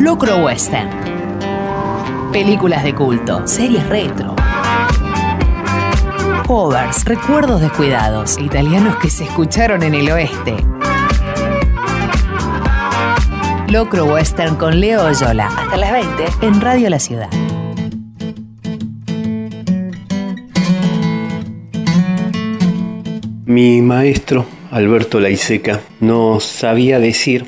Locro Western. Películas de culto, series retro. Covers, recuerdos descuidados, italianos que se escucharon en el oeste. Locro Western con Leo Oyola, hasta las 20 en Radio La Ciudad. Mi maestro, Alberto Laiseca, nos sabía decir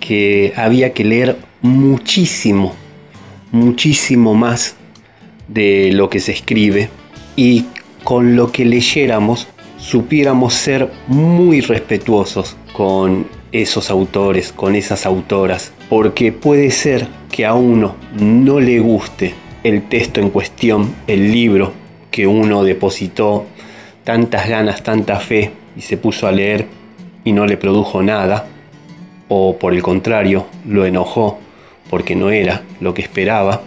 que había que leer muchísimo, muchísimo más de lo que se escribe y con lo que leyéramos supiéramos ser muy respetuosos con esos autores, con esas autoras, porque puede ser que a uno no le guste el texto en cuestión, el libro que uno depositó tantas ganas, tanta fe y se puso a leer y no le produjo nada, o por el contrario, lo enojó porque no era lo que esperaba,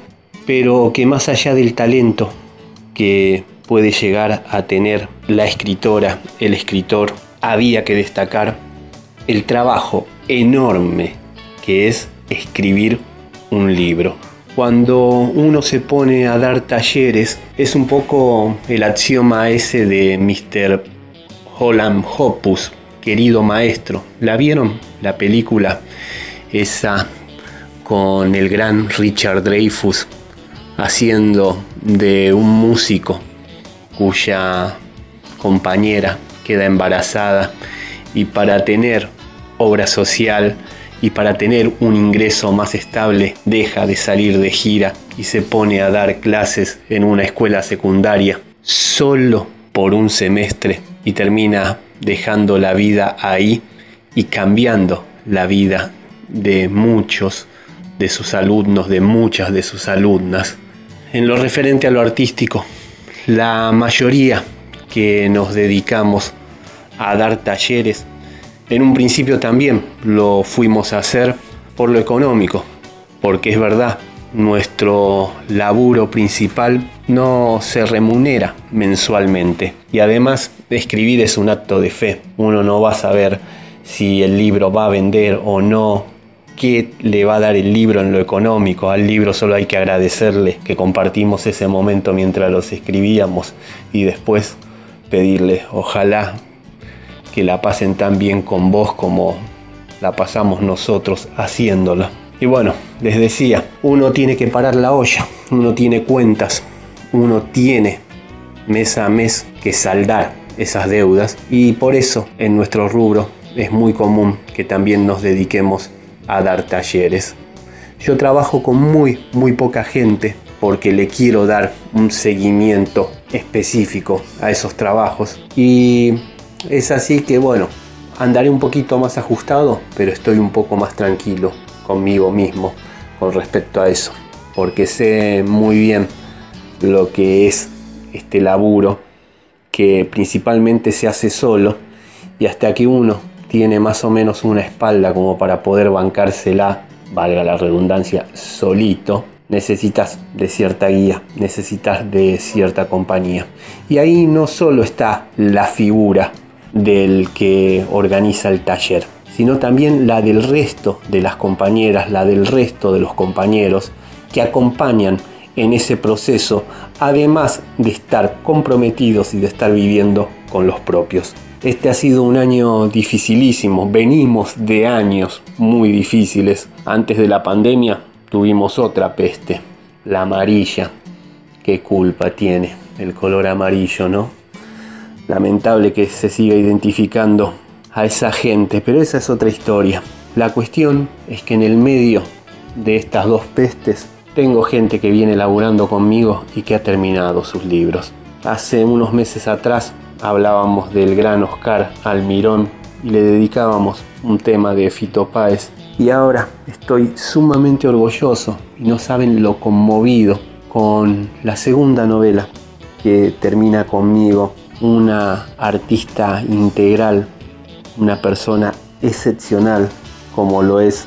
pero que más allá del talento que puede llegar a tener la escritora, el escritor, había que destacar el trabajo enorme que es escribir un libro. Cuando uno se pone a dar talleres, es un poco el axioma ese de Mr. Holland Hopus, querido maestro. ¿La vieron? La película esa con el gran Richard Dreyfus haciendo de un músico cuya compañera queda embarazada. Y para tener obra social y para tener un ingreso más estable deja de salir de gira y se pone a dar clases en una escuela secundaria solo por un semestre y termina dejando la vida ahí y cambiando la vida de muchos de sus alumnos, de muchas de sus alumnas. En lo referente a lo artístico, la mayoría que nos dedicamos a dar talleres, en un principio también lo fuimos a hacer por lo económico, porque es verdad, nuestro laburo principal no se remunera mensualmente y además escribir es un acto de fe. Uno no va a saber si el libro va a vender o no, qué le va a dar el libro en lo económico. Al libro solo hay que agradecerle que compartimos ese momento mientras los escribíamos y después pedirle, ojalá que la pasen tan bien con vos como la pasamos nosotros haciéndola. Y bueno, les decía, uno tiene que parar la olla, uno tiene cuentas, uno tiene mes a mes que saldar esas deudas y por eso en nuestro rubro es muy común que también nos dediquemos a dar talleres. Yo trabajo con muy, muy poca gente porque le quiero dar un seguimiento específico a esos trabajos. Y es así que bueno, andaré un poquito más ajustado, pero estoy un poco más tranquilo conmigo mismo con respecto a eso. Porque sé muy bien lo que es este laburo que principalmente se hace solo y hasta que uno tiene más o menos una espalda como para poder bancársela, valga la redundancia, solito, necesitas de cierta guía, necesitas de cierta compañía. Y ahí no solo está la figura del que organiza el taller, sino también la del resto de las compañeras, la del resto de los compañeros que acompañan en ese proceso, además de estar comprometidos y de estar viviendo con los propios. Este ha sido un año dificilísimo, venimos de años muy difíciles. Antes de la pandemia tuvimos otra peste, la amarilla. ¿Qué culpa tiene el color amarillo, no? Lamentable que se siga identificando a esa gente, pero esa es otra historia. La cuestión es que en el medio de estas dos pestes tengo gente que viene laburando conmigo y que ha terminado sus libros. Hace unos meses atrás hablábamos del gran Oscar Almirón y le dedicábamos un tema de Fito Páez. Y ahora estoy sumamente orgulloso y no saben lo conmovido con la segunda novela que termina conmigo, una artista integral, una persona excepcional como lo es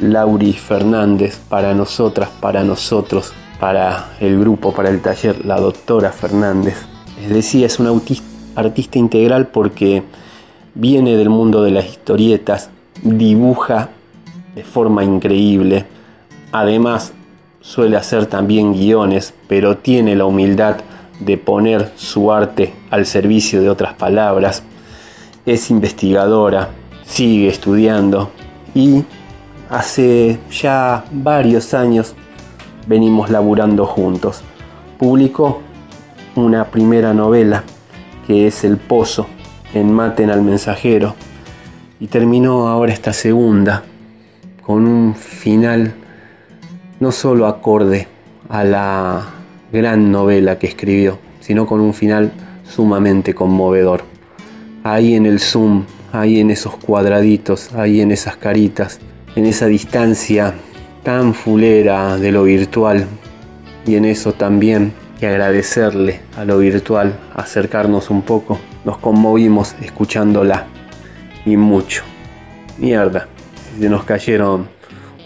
Lauri Fernández para nosotras, para nosotros, para el grupo, para el taller, la doctora Fernández. Les decía, es una autista artista integral porque viene del mundo de las historietas, dibuja de forma increíble, además suele hacer también guiones, pero tiene la humildad de poner su arte al servicio de otras palabras. Es investigadora, sigue estudiando y hace ya varios años venimos laburando juntos. Publicó una primera novela que es El Pozo en Maten al Mensajero y terminó ahora esta segunda con un final no solo acorde a la gran novela que escribió, sino con un final sumamente conmovedor. Ahí en el zoom, ahí en esos cuadraditos, ahí en esas caritas, en esa distancia tan fulera de lo virtual y en eso también que agradecerle a lo virtual, acercarnos un poco, nos conmovimos escuchándola. Y mucho. Mierda, se nos cayeron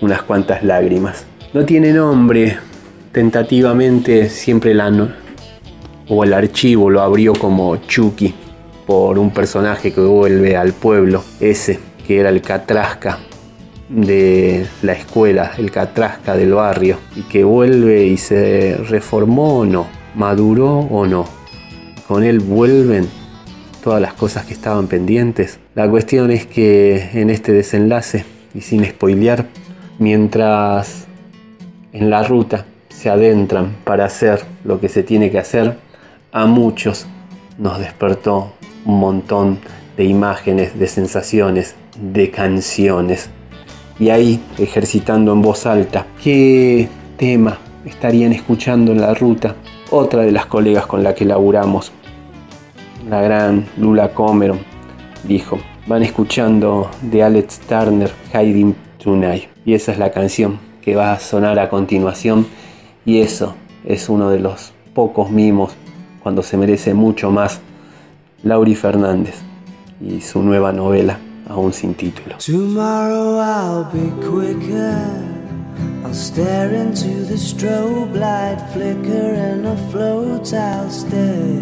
unas cuantas lágrimas. No tiene nombre, tentativamente siempre la o el archivo lo abrió como Chucky por un personaje que vuelve al pueblo, ese que era el Catrasca de la escuela, el Catrasca del barrio, y que vuelve y se reformó o no, maduró o no. Con él vuelven todas las cosas que estaban pendientes. La cuestión es que en este desenlace, y sin spoilear, mientras en la ruta se adentran para hacer lo que se tiene que hacer, a muchos nos despertó un montón de imágenes, de sensaciones, de canciones. Y ahí, ejercitando en voz alta, ¿qué tema estarían escuchando en la ruta? Otra de las colegas con la que laburamos, la gran Lula Comeron, dijo, van escuchando de Alex Turner, Hiding Tonight. Y esa es la canción que va a sonar a continuación. Y eso es uno de los pocos mimos cuando se merece mucho más Lauri Fernández y su nueva novela aún sin título. Tomorrow I'll be quicker. I'll stare into the strobe light flicker and afloat I'll stay.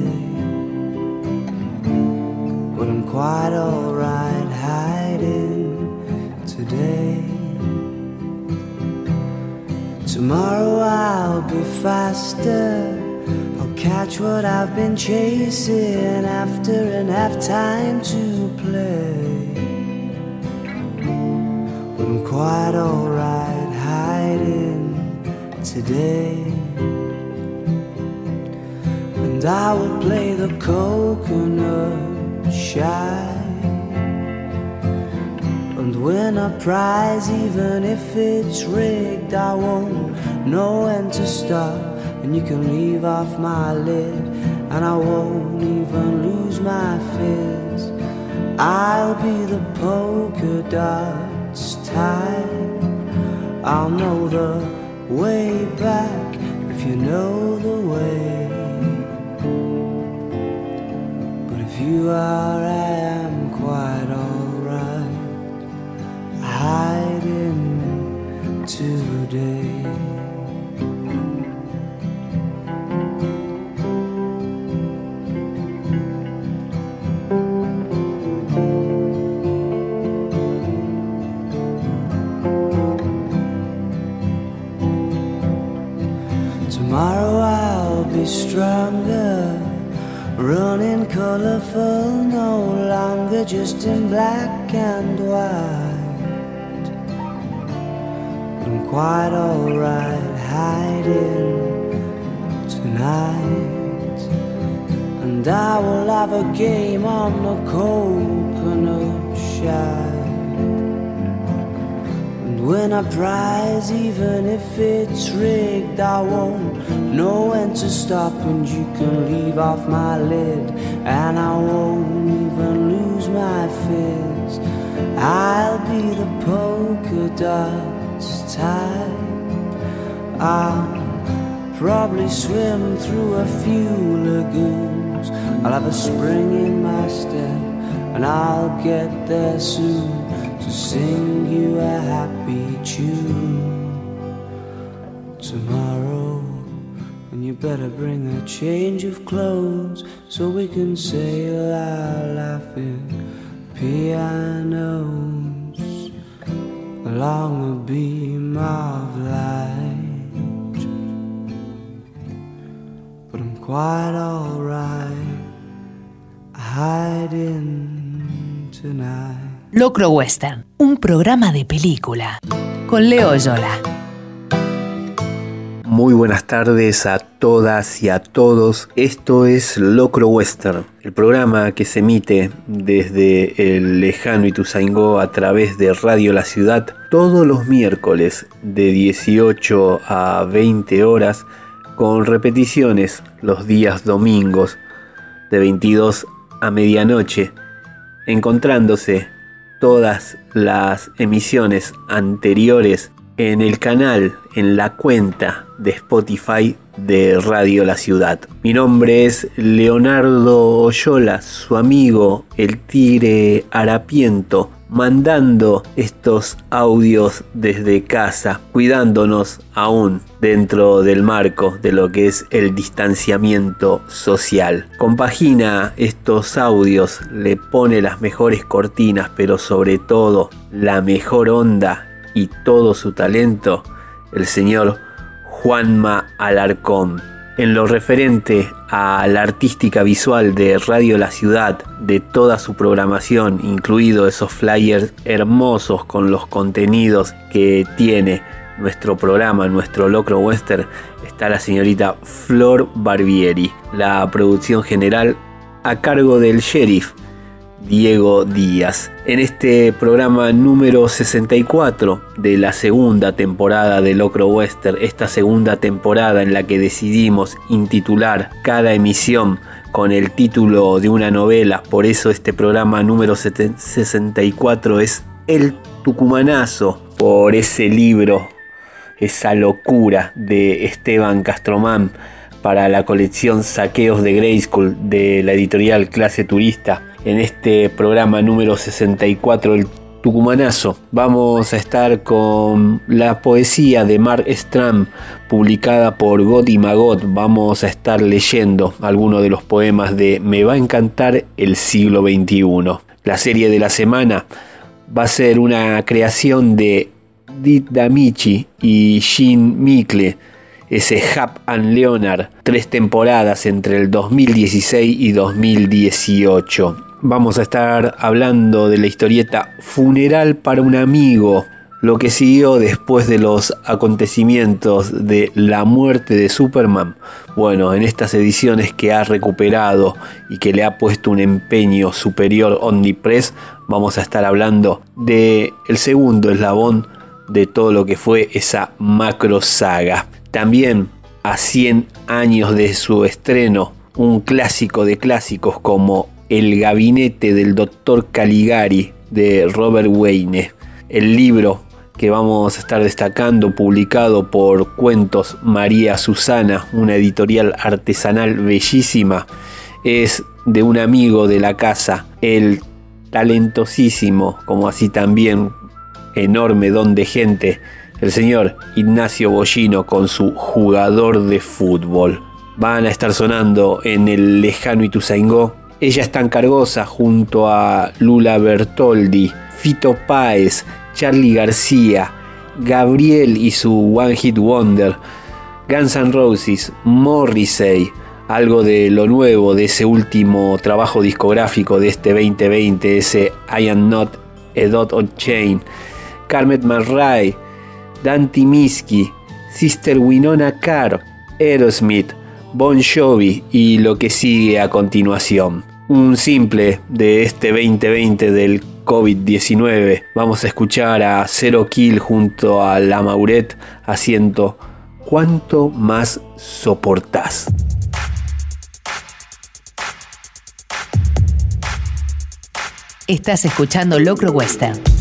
But I'm quite alright hiding today. Tomorrow I'll be faster. I'll catch what I've been chasing after and have time to play. Quite alright hiding today. And I will play the coconut shy and win a prize, even if it's rigged. I won't know when to stop, and you can leave off my lid, and I won't even lose my fizz. I'll be the polka dots I'll know the way back if you know the way. But if you are, I am quite alright hiding today. Stronger, running colorful, no longer just in black and white. I'm quite alright hiding tonight, and I will have a game on the coconut shine. And when I prize, even if it's rigged, I won't know when to stop. And you can leave off my lid, and I won't even lose my fizz. I'll be the polka dots type. I'll probably swim through a few lagoons. I'll have a spring in my step, and I'll get there soon to sing you a happy tune tomorrow. You better bring a change of clothes so we can sail our life in pianos along a beam of light. But I'm quite alright, hiding tonight. Locro Western, un programa de película con Leo Yola. Muy buenas tardes a todas y a todos. Esto es Locro Western, el programa que se emite desde el lejano Ituzaingó a través de Radio La Ciudad todos los miércoles de 18 a 20 horas con repeticiones los días domingos de 22 a medianoche, encontrándose todas las emisiones anteriores en el canal, en la cuenta de Spotify de Radio La Ciudad. Mi nombre es Leonardo Oyola, su amigo el Tigre Harapiento, mandando estos audios desde casa, cuidándonos aún dentro del marco de lo que es el distanciamiento social. Compagina estos audios, le pone las mejores cortinas, pero sobre todo la mejor onda y todo su talento, el señor Juanma Alarcón. En lo referente a la artística visual de Radio La Ciudad, de toda su programación, incluido esos flyers hermosos con los contenidos que tiene nuestro programa, nuestro Locro Western, está la señorita Flor Barbieri, la producción general a cargo del sheriff Diego Díaz. En este programa número 64 de la segunda temporada de Locro Western, esta segunda temporada en la que decidimos intitular cada emisión con el título de una novela, por eso este programa número 64 es El Tucumanazo, por ese libro, esa locura de Esteban Castromán para la colección Saqueos de Grayskull de la editorial Clase Turista en este programa número 64 el Tucumanazo. Vamos a estar con la poesía de Mark Stram publicada por God y Magot. Vamos a estar leyendo algunos de los poemas de Me va a encantar el siglo XXI. La serie de la semana va a ser una creación de Dit Damichi y Jean Mikle ese Hap and Leonard, tres temporadas entre el 2016 y 2018 vamos a estar hablando de la historieta Funeral para un amigo, lo que siguió después de los acontecimientos de la muerte de Superman. Bueno, en estas ediciones que ha recuperado y que le ha puesto un empeño superior Omnipress, vamos a estar hablando de el segundo eslabón de todo lo que fue esa macro saga. También a 100 años de su estreno, un clásico de clásicos como el gabinete del doctor Caligari de Robert Wayne. El libro que vamos a estar destacando, publicado por Cuentos María Susana, una editorial artesanal bellísima, es de un amigo de la casa, el talentosísimo, como así también enorme don de gente, el señor Ignacio Bollino con su jugador de fútbol. Van a estar sonando en el lejano Ituzaingó. Ella es tan cargosa junto a Lula Bertoldi, Fito Páez, Charlie García, Gabriel y su One Hit Wonder, Guns N' Roses, Morrissey, algo de lo nuevo de ese último trabajo discográfico de este 2020, ese I Am Not a Dot on Chain, Carmet McRae, Dante Miski, Sister Winona Carr, Aerosmith, Bon Jovi y lo que sigue a continuación. Un simple de este 2020 del COVID-19. Vamos a escuchar a Zero Kill junto a La Mauret haciendo ¿Cuánto más soportás? Estás escuchando Locro Western.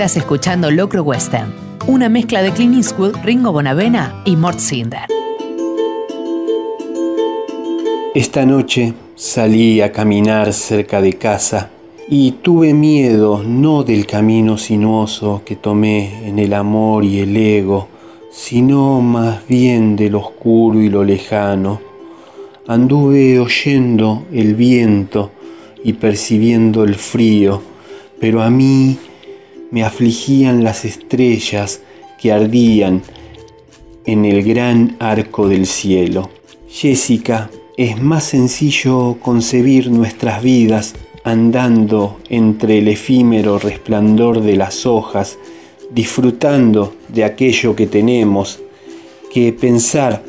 Estás escuchando Locro Western, una mezcla de Clint Eastwood, Ringo Bonavena y Mort Cinder. Esta noche salí a caminar cerca de casa y tuve miedo no del camino sinuoso que tomé en el amor y el ego, sino más bien de lo oscuro y lo lejano. Anduve oyendo el viento y percibiendo el frío, pero a mí me afligían las estrellas que ardían en el gran arco del cielo. Jessica, es más sencillo concebir nuestras vidas andando entre el efímero resplandor de las hojas, disfrutando de aquello que tenemos, que pensar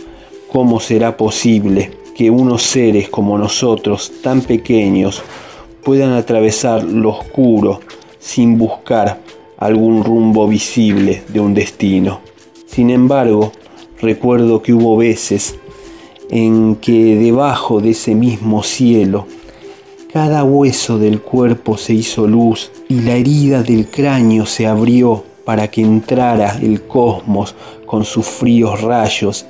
cómo será posible que unos seres como nosotros, tan pequeños, puedan atravesar lo oscuro sin buscar algún rumbo visible de un destino. Sin embargo, recuerdo que hubo veces en que debajo de ese mismo cielo cada hueso del cuerpo se hizo luz y la herida del cráneo se abrió para que entrara el cosmos con sus fríos rayos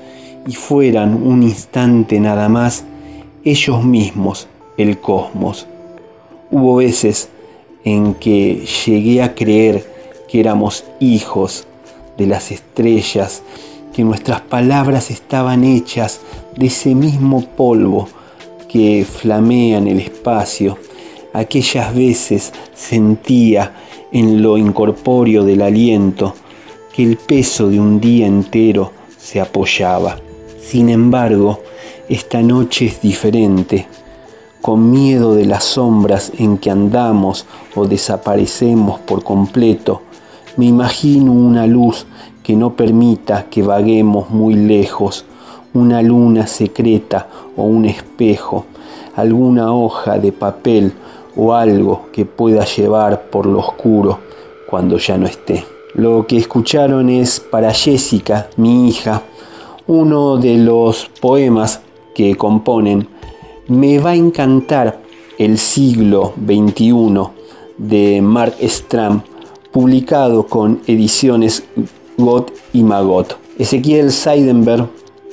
y fueran un instante nada más ellos mismos el cosmos. Hubo veces en que llegué a creer que éramos hijos de las estrellas, que nuestras palabras estaban hechas de ese mismo polvo que flamea en el espacio. Aquellas veces sentía en lo incorpóreo del aliento que el peso de un día entero se apoyaba. Sin embargo, esta noche es diferente. Con miedo de las sombras en que andamos o desaparecemos por completo, me imagino una luz que no permita que vaguemos muy lejos una luna secreta o un espejo, alguna hoja de papel o algo que pueda llevar por lo oscuro cuando ya no esté. Lo que escucharon es para Jessica, mi hija, uno de los poemas que componen Me va a encantar el siglo XXI de Mark Stram, publicado con ediciones Got y Magot. Ezequiel Seidenberg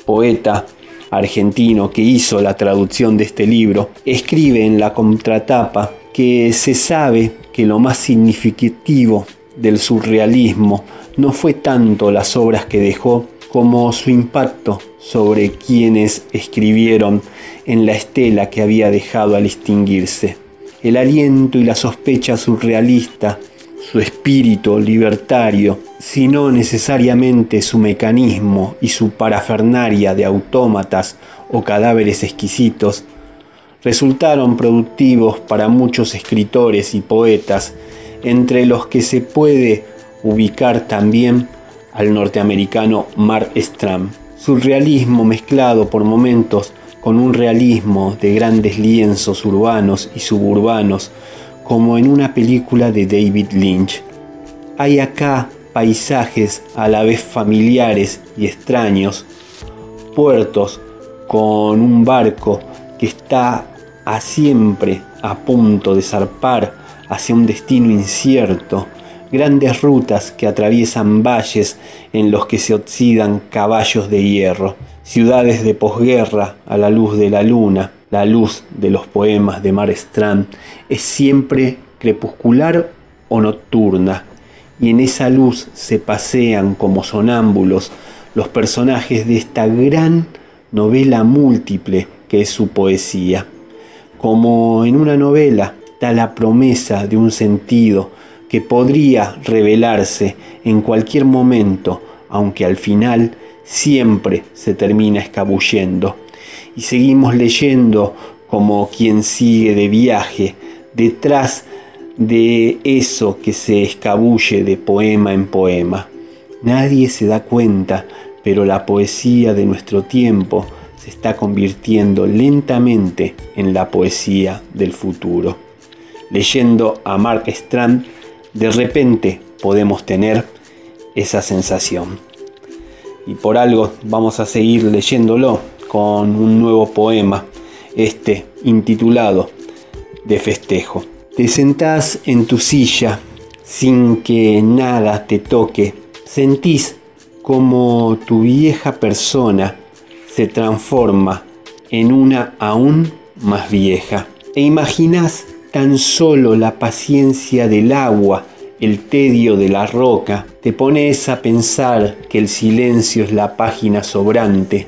poeta argentino que hizo la traducción de este libro, escribe en la contratapa que se sabe que lo más significativo del surrealismo no fue tanto las obras que dejó como su impacto sobre quienes escribieron en la estela que había dejado al extinguirse. El aliento y la sospecha surrealista su espíritu libertario, sino necesariamente su mecanismo y su parafernaria de autómatas o cadáveres exquisitos, resultaron productivos para muchos escritores y poetas, entre los que se puede ubicar también al norteamericano Mark Stram. Surrealismo mezclado por momentos con un realismo de grandes lienzos urbanos y suburbanos, como en una película de David Lynch. Hay acá paisajes a la vez familiares y extraños, puertos con un barco que está a siempre a punto de zarpar hacia un destino incierto, grandes rutas que atraviesan valles en los que se oxidan caballos de hierro, ciudades de posguerra a la luz de la luna, la luz de los poemas de Mar Strand es siempre crepuscular o nocturna, y en esa luz se pasean como sonámbulos los personajes de esta gran novela múltiple que es su poesía. Como en una novela da la promesa de un sentido que podría revelarse en cualquier momento, aunque al final siempre se termina escabullendo y seguimos leyendo como quien sigue de viaje detrás de eso que se escabulle de poema en poema. Nadie se da cuenta, pero la poesía de nuestro tiempo se está convirtiendo lentamente en la poesía del futuro. Leyendo a Mark Strand, de repente podemos tener esa sensación. Y por algo vamos a seguir leyéndolo con un nuevo poema, este intitulado De festejo. Te sentás en tu silla, sin que nada te toque, sentís como tu vieja persona se transforma en una aún más vieja. E imaginás tan solo la paciencia del agua, el tedio de la roca, te pones a pensar que el silencio es la página sobrante.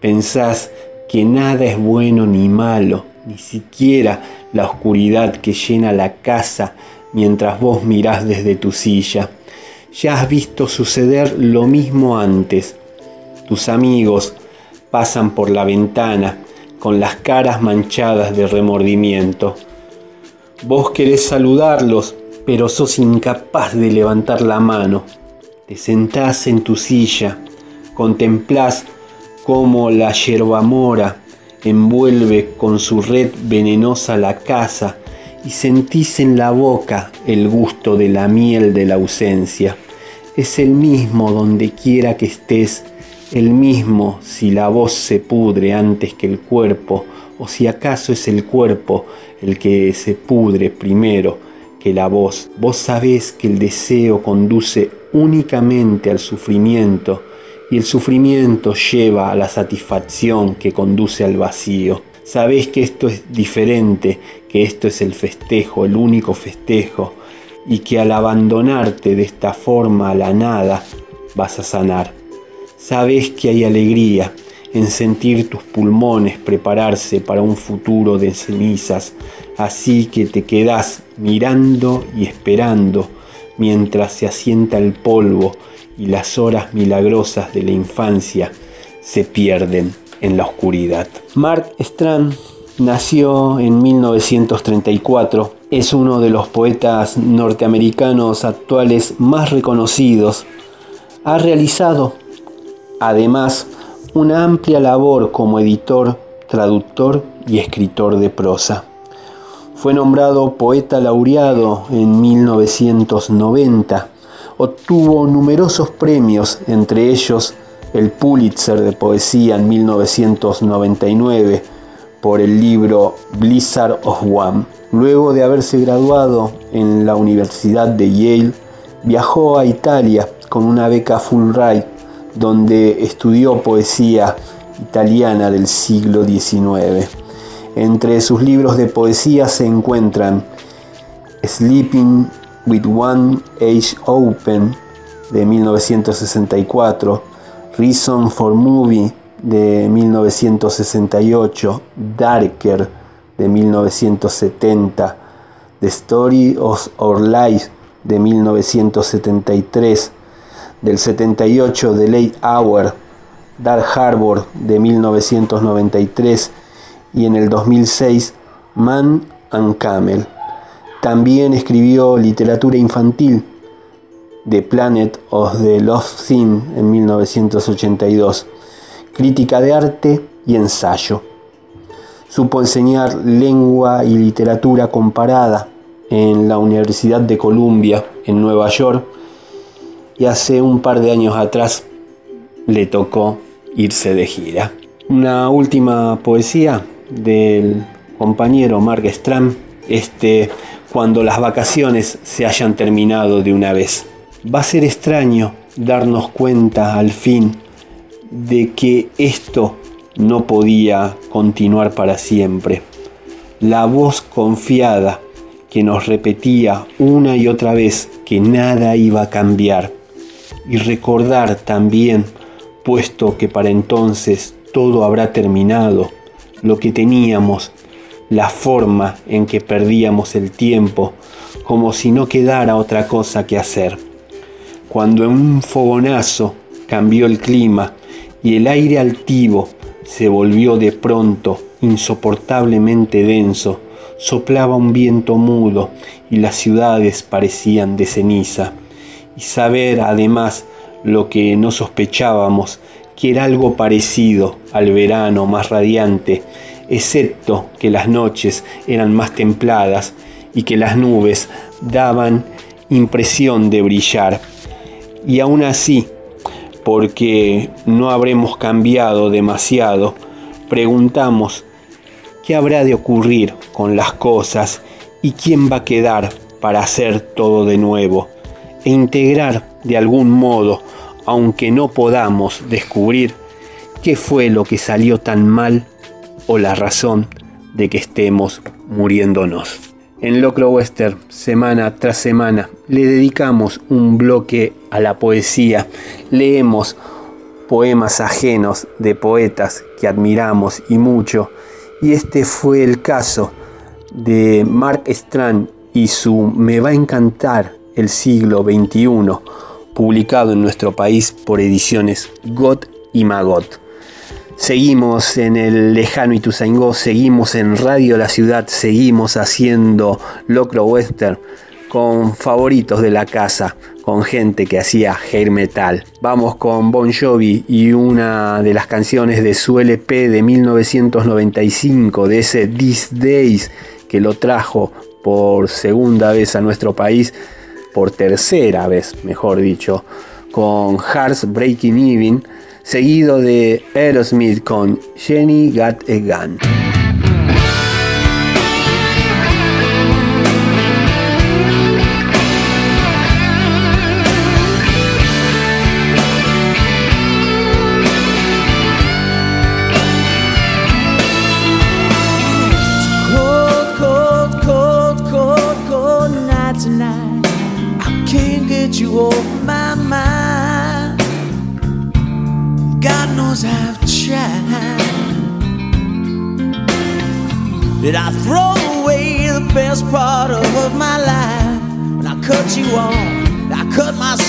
Pensás que nada es bueno ni malo, ni siquiera la oscuridad que llena la casa mientras vos mirás desde tu silla. Ya has visto suceder lo mismo antes. Tus amigos pasan por la ventana con las caras manchadas de remordimiento. Vos querés saludarlos, pero sos incapaz de levantar la mano. Te sentás en tu silla, contemplás cómo la yerbamora envuelve con su red venenosa la casa y sentís en la boca el gusto de la miel de la ausencia. Es el mismo donde quiera que estés, el mismo si la voz se pudre antes que el cuerpo, o si acaso es el cuerpo el que se pudre primero que la voz. Vos sabés que el deseo conduce únicamente al sufrimiento, y el sufrimiento lleva a la satisfacción que conduce al vacío. Sabés que esto es diferente, que esto es el festejo, el único festejo, y que al abandonarte de esta forma a la nada vas a sanar. Sabes que hay alegría en sentir tus pulmones prepararse para un futuro de cenizas, así que te quedas mirando y esperando mientras se asienta el polvo y las horas milagrosas de la infancia se pierden en la oscuridad. Mark Strand nació en 1934, es uno de los poetas norteamericanos actuales más reconocidos. Ha realizado además una amplia labor como editor, traductor y escritor de prosa. Fue nombrado poeta laureado en 1990. Obtuvo numerosos premios, entre ellos el Pulitzer de Poesía en 1999 por el libro Blizzard of One. Luego de haberse graduado en la Universidad de Yale, viajó a Italia con una beca Fulbright donde estudió poesía italiana del siglo XIX. Entre sus libros de poesía se encuentran Sleeping with One Age Open de 1964, Reason for Movie de 1968, Darker de 1970, The Story of Our Life de 1973, del 78 The Late Hour, Dark Harbor de 1993 y en el 2006 Man and Camel. También escribió literatura infantil The Planet of the Lost Thing en 1982, crítica de arte y ensayo. Supo enseñar lengua y literatura comparada en la Universidad de Columbia en Nueva York y hace un par de años atrás le tocó irse de gira. Una última poesía del compañero Mark Stram, este, cuando las vacaciones se hayan terminado de una vez. Va a ser extraño darnos cuenta al fin de que esto no podía continuar para siempre. La voz confiada que nos repetía una y otra vez que nada iba a cambiar y recordar también, puesto que para entonces todo habrá terminado, lo que teníamos, la forma en que perdíamos el tiempo, como si no quedara otra cosa que hacer. Cuando en un fogonazo cambió el clima y el aire altivo se volvió de pronto insoportablemente denso, soplaba un viento mudo y las ciudades parecían de ceniza y saber además lo que no sospechábamos, que era algo parecido al verano más radiante, excepto que las noches eran más templadas y que las nubes daban impresión de brillar. Y aún así, porque no habremos cambiado demasiado, preguntamos qué habrá de ocurrir con las cosas y quién va a quedar para hacer todo de nuevo e integrar de algún modo, aunque no podamos descubrir qué fue lo que salió tan mal o la razón de que estemos muriéndonos. En Locro Western, semana tras semana, le dedicamos un bloque a la poesía. Leemos poemas ajenos de poetas que admiramos y mucho. Y este fue el caso de Mark Strand y su Me va a encantar el siglo XXI, publicado en nuestro país por ediciones Got y Magot. Seguimos en el lejano Ituzaingó, seguimos en Radio La Ciudad, seguimos haciendo Locro Western con favoritos de la casa, con gente que hacía hair metal. Vamos con Bon Jovi y una de las canciones de su LP de 1995, de ese These Days, que lo trajo por segunda vez a nuestro país, por tercera vez, mejor dicho, con Hearts Breaking Even, seguido de Aerosmith con Jenny Got a Gun.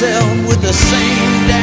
With the same damn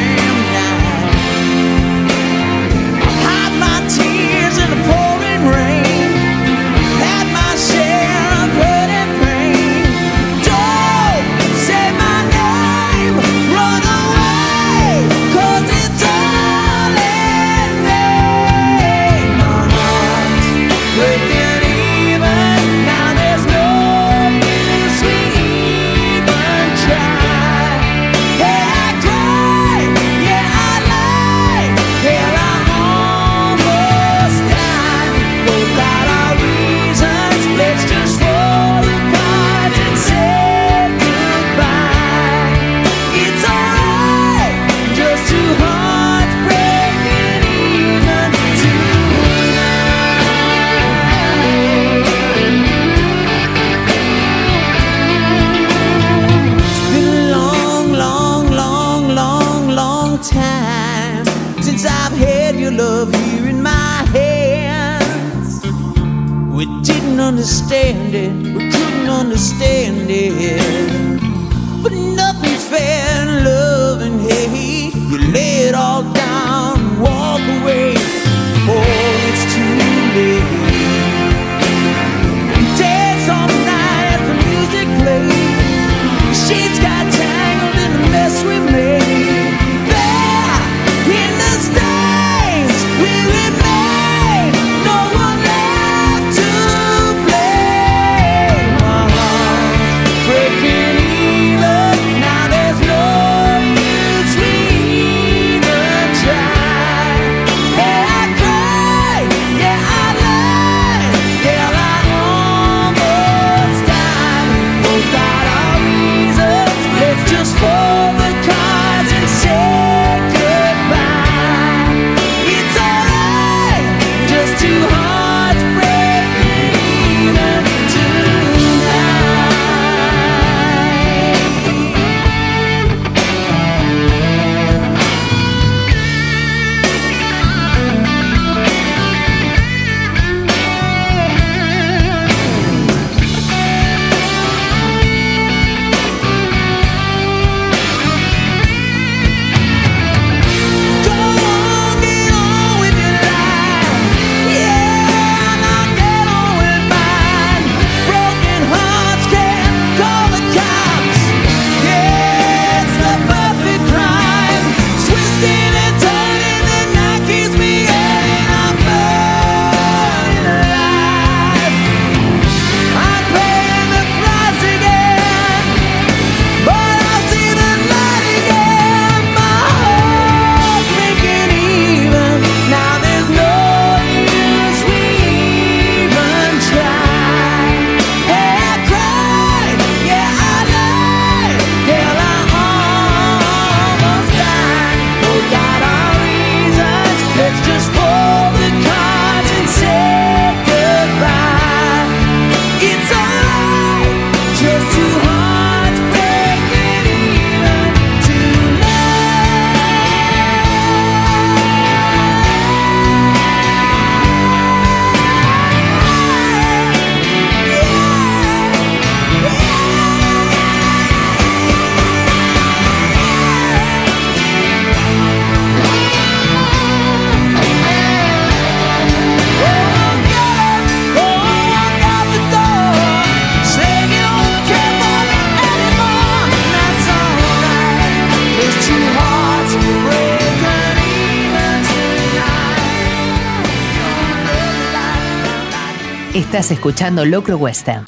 Estás escuchando Locro Western.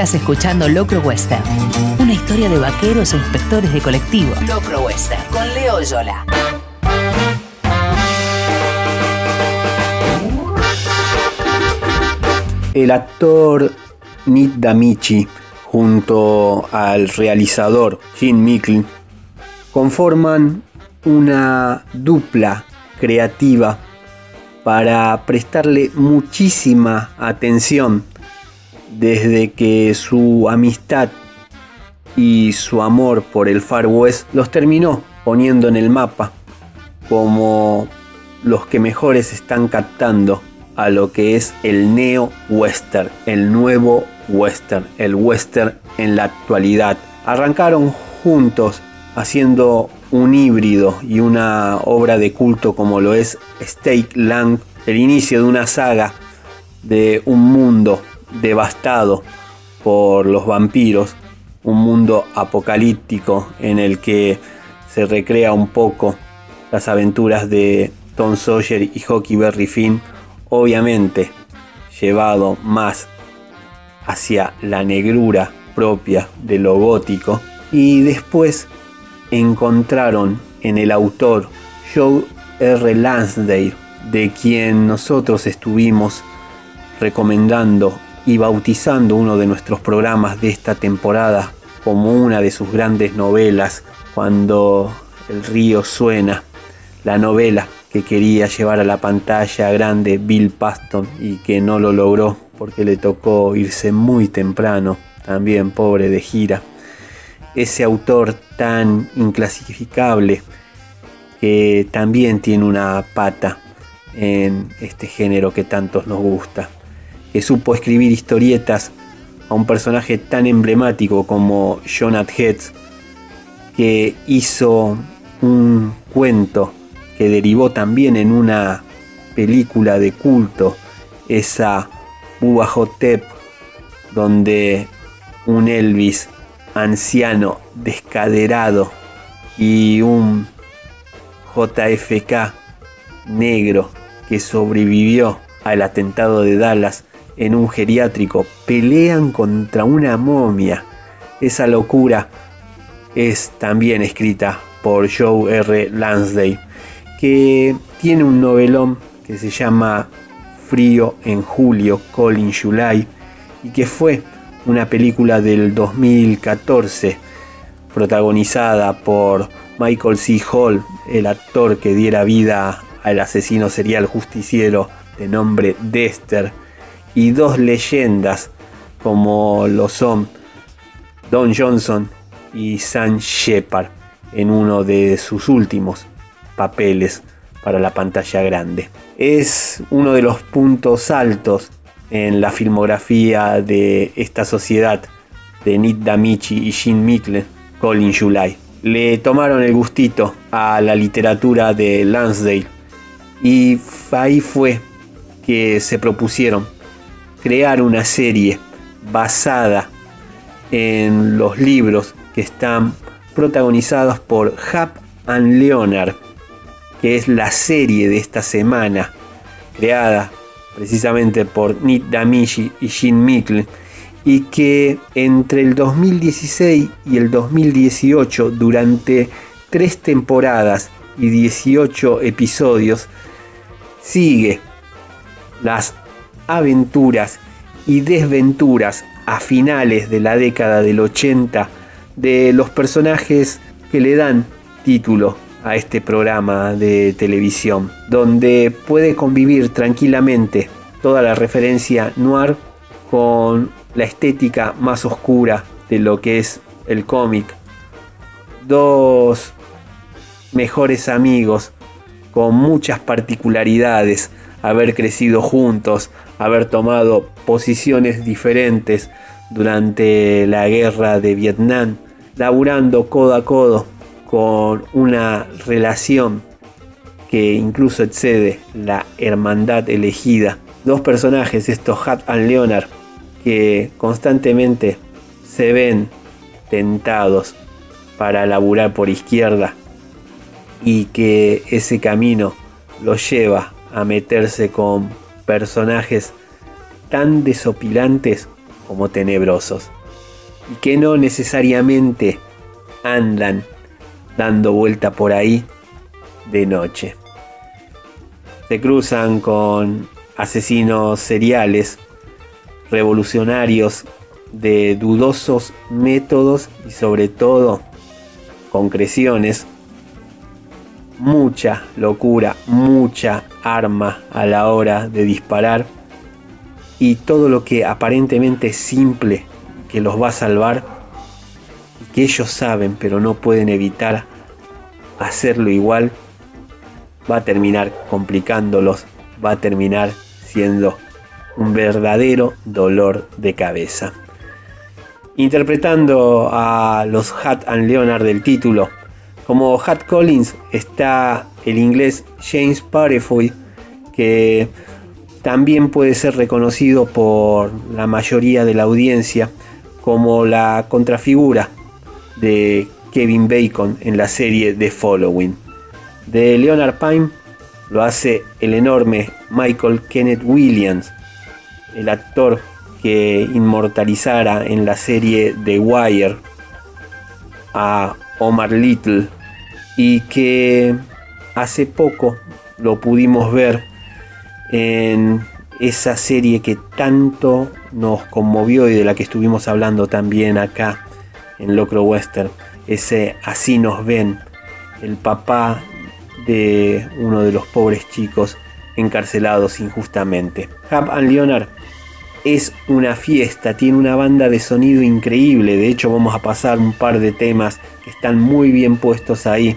Estás escuchando Locro Western, una historia de vaqueros e inspectores de colectivo. Locro Western, con Leo Yola. El actor Nick Damichi junto al realizador Jim Mickle conforman una dupla creativa para prestarle muchísima atención desde que su amistad y su amor por el Far West los terminó poniendo en el mapa como los que mejores están captando a lo que es el neo western, el nuevo western, el western en la actualidad. Arrancaron juntos haciendo un híbrido y una obra de culto como lo es Stake Lang, el inicio de una saga de un mundo devastado por los vampiros, un mundo apocalíptico en el que se recrea un poco las aventuras de Tom Sawyer y Huckleberry Finn, obviamente llevado más hacia la negrura propia de lo gótico y después encontraron en el autor Joe R. Lansdale, de quien nosotros estuvimos recomendando y bautizando uno de nuestros programas de esta temporada como una de sus grandes novelas, cuando el río suena, la novela que quería llevar a la pantalla grande Bill Paston y que no lo logró porque le tocó irse muy temprano, también pobre de gira. Ese autor tan inclasificable que también tiene una pata en este género que tantos nos gusta que supo escribir historietas a un personaje tan emblemático como Jonathan Heads, que hizo un cuento que derivó también en una película de culto, esa Bubba Hotep, donde un Elvis anciano descaderado y un JFK negro que sobrevivió al atentado de Dallas en un geriátrico, pelean contra una momia. Esa locura es también escrita por Joe R. Lansdale, que tiene un novelón que se llama Frío en Julio, Cold in July, y que fue una película del 2014 protagonizada por Michael C. Hall, el actor que diera vida al asesino serial justiciero de nombre Dexter, y dos leyendas como lo son Don Johnson y Sam Shepard en uno de sus últimos papeles para la pantalla grande. Es uno de los puntos altos en la filmografía de esta sociedad de Nick Damichi y Jim Mickle, Colin July. Le tomaron el gustito a la literatura de Lansdale y ahí fue que se propusieron crear una serie basada en los libros que están protagonizados por Hap and Leonard, que es la serie de esta semana, creada precisamente por Nick Damichi y Jim Mickle, y que entre el 2016 y el 2018, durante tres temporadas y 18 episodios, sigue las aventuras y desventuras a finales de la década del 80 de los personajes que le dan título a este programa de televisión, donde puede convivir tranquilamente toda la referencia noir con la estética más oscura de lo que es el cómic. Dos mejores amigos con muchas particularidades, haber crecido juntos, haber tomado posiciones diferentes durante la guerra de Vietnam, laburando codo a codo con una relación que incluso excede la hermandad elegida. Dos personajes, estos Hat and Leonard, que constantemente se ven tentados para laburar por izquierda y que ese camino los lleva a meterse con personajes tan desopilantes como tenebrosos y que no necesariamente andan dando vuelta por ahí de noche. Se cruzan con asesinos seriales, revolucionarios de dudosos métodos y sobre todo concreciones, mucha locura, mucha arma a la hora de disparar y todo lo que aparentemente es simple que los va a salvar y que ellos saben pero no pueden evitar hacerlo igual va a terminar complicándolos, va a terminar siendo un verdadero dolor de cabeza. Interpretando a los Hat and Leonard del título, como Hat Collins está el inglés James Purefoy, que también puede ser reconocido por la mayoría de la audiencia como la contrafigura de Kevin Bacon en la serie The Following. De Leonard Pine lo hace el enorme Michael Kenneth Williams, el actor que inmortalizara en la serie The Wire a Omar Little y que hace poco lo pudimos ver en esa serie que tanto nos conmovió y de la que estuvimos hablando también acá en Locro Western, ese Así nos ven, el papá de uno de los pobres chicos encarcelados injustamente. Hap and Leonard es una fiesta, tiene una banda de sonido increíble, de hecho vamos a pasar un par de temas que están muy bien puestos ahí,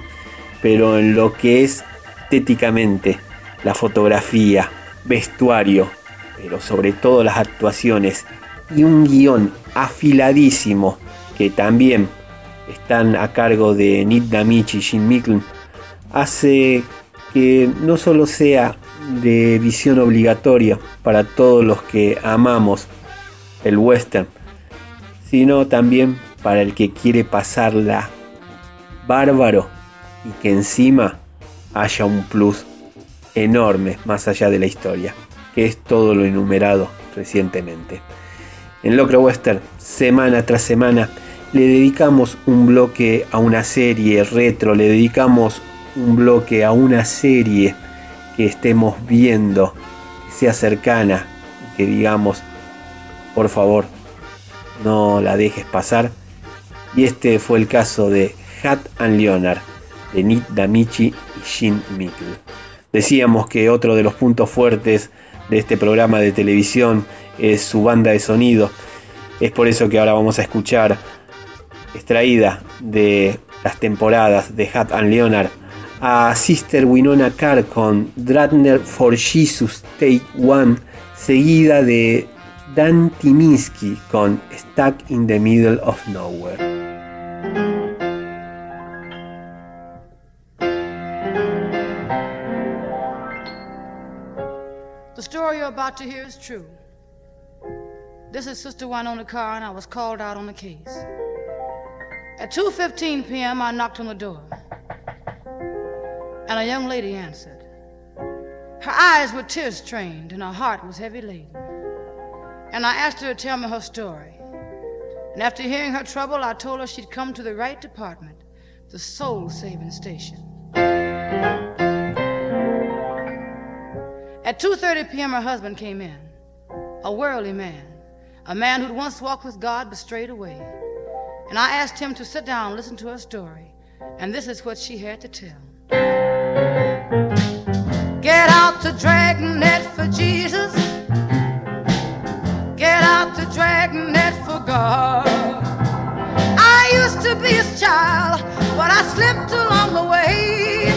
pero en lo que es estéticamente, la fotografía, vestuario, pero sobre todo las actuaciones y un guion afiladísimo que también están a cargo de Nick Damichi y Jim Mickle, hace que no solo sea de visión obligatoria para todos los que amamos el western, sino también para el que quiere pasarla bárbaro y que encima haya un plus enorme más allá de la historia, que es todo lo enumerado recientemente. En Locro Western, semana tras semana, le dedicamos un bloque a una serie retro, le dedicamos un bloque a una serie que estemos viendo, que sea cercana, que digamos, por favor, no la dejes pasar. Y este fue el caso de Hat and Leonard, de Nick Damichi y Jim Mikkel. Decíamos que otro de los puntos fuertes de este programa de televisión es su banda de sonido. Es por eso que ahora vamos a escuchar, extraída de las temporadas de Hat and Leonard, a Sister Winona Carr con Dratner for Jesus Take One, seguida de Dan Timinsky con Stuck in the Middle of Nowhere. The story you're about to hear is true. This is Sister Winona Carr, and I was called out on the case. At 2:15 p.m., I knocked on the door and a young lady answered. Her eyes were tear strained and her heart was heavy laden. And I asked her to tell me her story. And after hearing her trouble, I told her she'd come to the right department, the soul saving station. At 2:30 p.m., her husband came in, a worldly man, a man who'd once walked with God but strayed away. And I asked him to sit down and listen to her story, and this is what she had to tell. Get out the dragnet for Jesus. Get out the dragnet for God. I used to be his child, but I slipped along the way.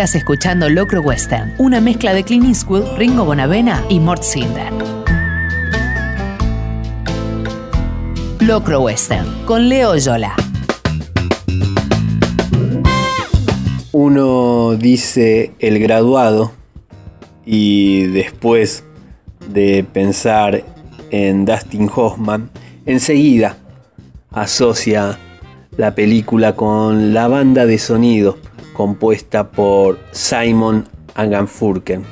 Estás escuchando Locro Western, una mezcla de Clint Eastwood, Ringo Bonavena y Mort Sinder. Locro Western, con Leo Yola. Uno dice el graduado y después de pensar en Dustin Hoffman, enseguida asocia la película con la banda de sonido compuesta por Simon Aganfurken.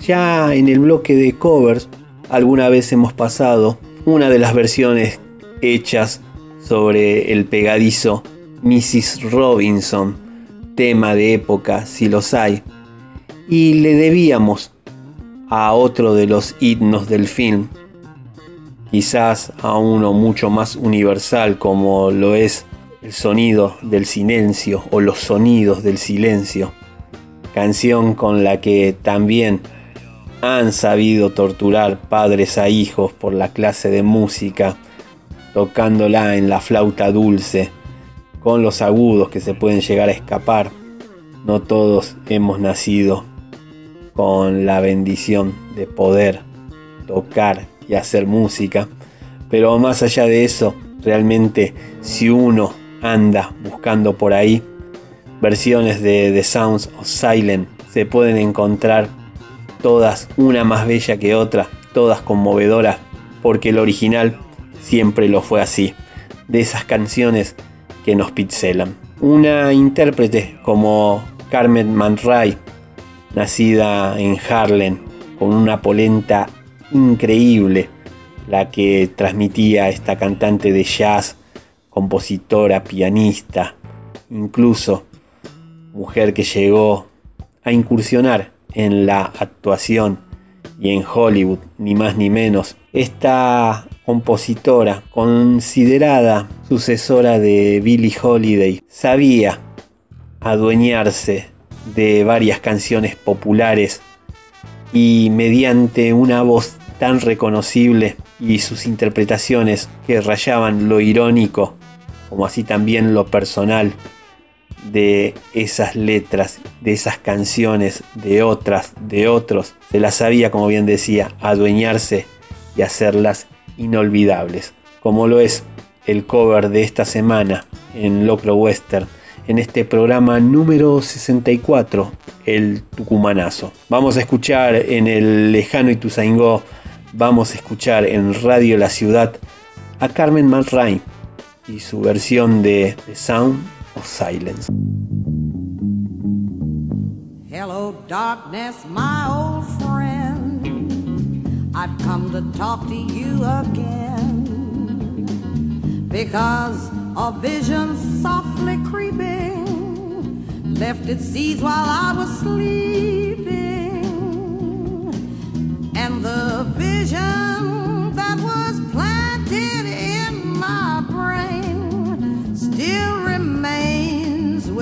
Ya en el bloque de covers alguna vez hemos pasado una de las versiones hechas sobre el pegadizo Mrs. Robinson, tema de época si los hay, y le debíamos a otro de los himnos del film, quizás a uno mucho más universal como lo es el sonido del silencio o los sonidos del silencio, canción con la que también han sabido torturar padres a hijos por la clase de música, tocándola en la flauta dulce, con los agudos que se pueden llegar a escapar. No todos hemos nacido con la bendición de poder tocar y hacer música, pero más allá de eso, Realmente si uno anda buscando por ahí versiones de The Sounds of Silent, se pueden encontrar todas, una más bella que otra, todas conmovedoras, porque el original siempre lo fue así, de esas canciones que nos pixelan. Una intérprete como Carmen Manray, nacida en Harlem, con una polenta increíble, la que transmitía esta cantante de jazz, compositora, pianista, incluso mujer que llegó a incursionar en la actuación y en Hollywood, ni más ni menos. Esta compositora, considerada sucesora de Billie Holiday, sabía adueñarse de varias canciones populares y mediante una voz tan reconocible y sus interpretaciones que rayaban lo irónico como así también lo personal de esas letras, de esas canciones, de otras, de otros, se las sabía, como bien decía, adueñarse y hacerlas inolvidables, como lo es el cover de esta semana en Locro Western, en este programa número 64, el Tucumanazo. Vamos a escuchar en el lejano Ituzaingó, vamos a escuchar en Radio La Ciudad a Carmen Manrain y su versión de The Sound of silence. Hello, darkness, my old friend. I've come to talk to you again because a vision softly creeping left its seeds while I was sleeping, and the vision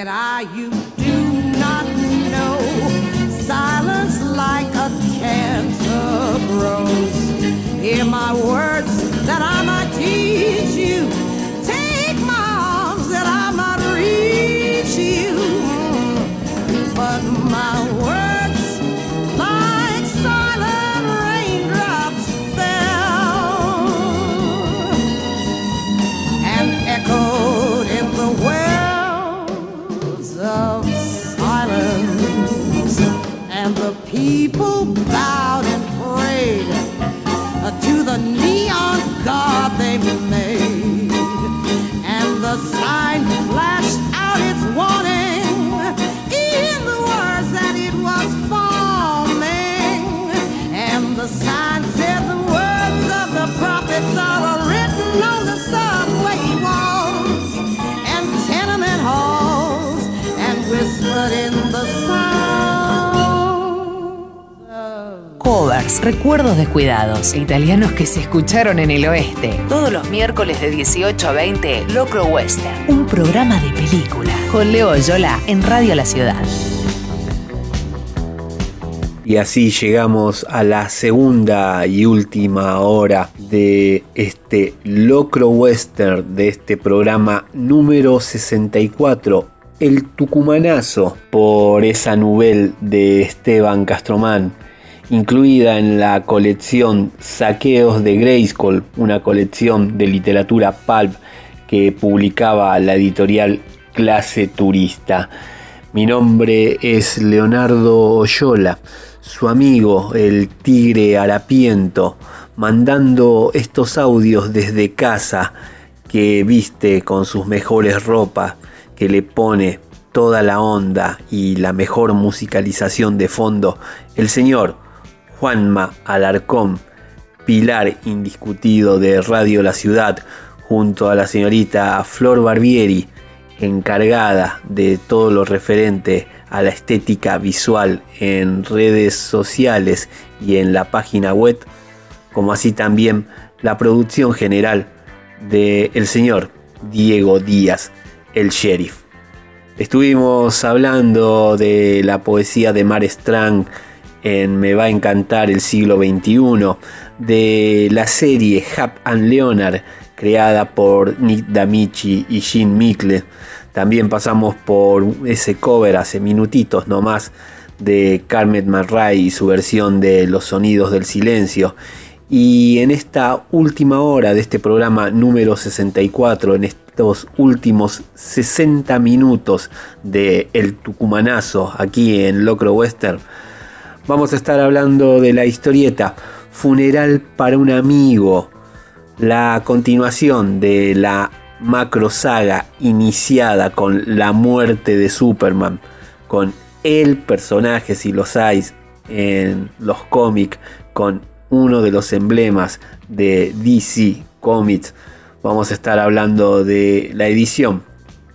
Said I, you do not know silence like a cancer grows. Hear my words Covers, recuerdos descuidados, italianos que se escucharon en el oeste. Todos los miércoles de 18 a 20, Locro Western, un programa de película. Con Leo Yola en Radio La Ciudad. Y así llegamos a la segunda y última hora de este Locro Western, de este programa número 64, El Tucumanazo, por esa novela de Esteban Castromán. Incluida en la colección Saqueos de Grayskull, una colección de literatura pulp que publicaba la editorial Clase Turista. Mi nombre es Leonardo Oyola, su amigo, el tigre harapiento, mandando estos audios desde casa que viste con sus mejores ropas, que le pone toda la onda y la mejor musicalización de fondo, el señor Juanma Alarcón, pilar indiscutido de Radio La Ciudad, junto a la señorita Flor Barbieri, encargada de todo lo referente a la estética visual en redes sociales y en la página web, como así también la producción general de el señor Diego Díaz, el sheriff. Estuvimos hablando de la poesía de Mar Strang en Me va a encantar el siglo XXI, de la serie Hap and Leonard, creada por Nick D'Amici y Jean Mikle. También pasamos por ese cover hace minutitos nomás de Carmen Marray y su versión de Los Sonidos del Silencio. Y en esta última hora de este programa número 64, en estos últimos 60 minutos de El Tucumanazo aquí en Locro Western, vamos a estar hablando de la historieta Funeral para un amigo la continuación de la macro saga iniciada con la muerte de Superman, con el personaje, si los hay en los cómics, con uno de los emblemas de DC Comics. Vamos a estar hablando de la edición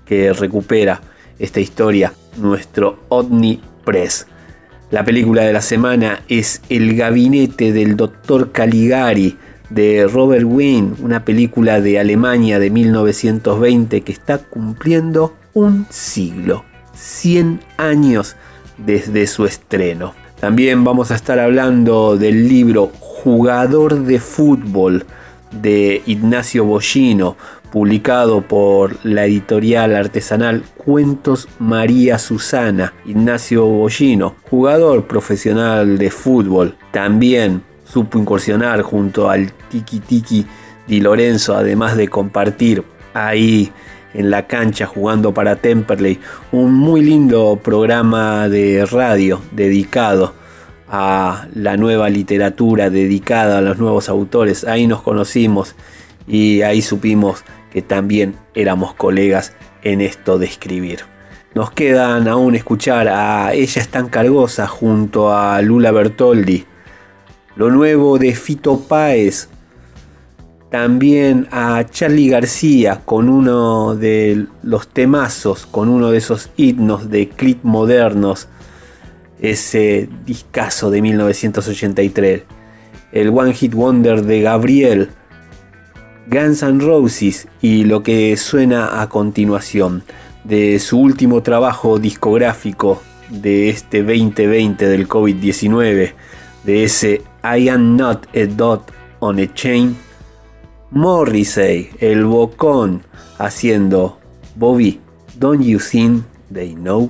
que recupera esta historia, nuestro Omni Press. La película de la semana es El gabinete del Dr. Caligari de Robert Wayne, una película de Alemania de 1920 que está cumpliendo un siglo, 100 años desde su estreno. También vamos a estar hablando del libro Jugador de Fútbol de Ignacio Bollino, publicado por la editorial artesanal Cuentos María Susana. Ignacio Bollino, jugador profesional de fútbol, también supo incursionar junto al Tiki Tiki Di Lorenzo, además de compartir ahí en la cancha jugando para Temperley, un muy lindo programa de radio dedicado a la nueva literatura, dedicada a los nuevos autores. Ahí nos conocimos y ahí supimos que también éramos colegas en esto de escribir. Nos quedan aún escuchar a Ella es tan cargosa junto a Lula Bertoldi, lo nuevo de Fito Páez, también a Charlie García con uno de los temazos, con uno de esos himnos de clip modernos, ese discazo de 1983, el One Hit Wonder de Gabriel, Guns N' Roses y lo que suena a continuación de su último trabajo discográfico de este 2020 del COVID-19, de ese I am not a dot on a chain. Morrissey, el bocón, haciendo Bobby, don't you think they know?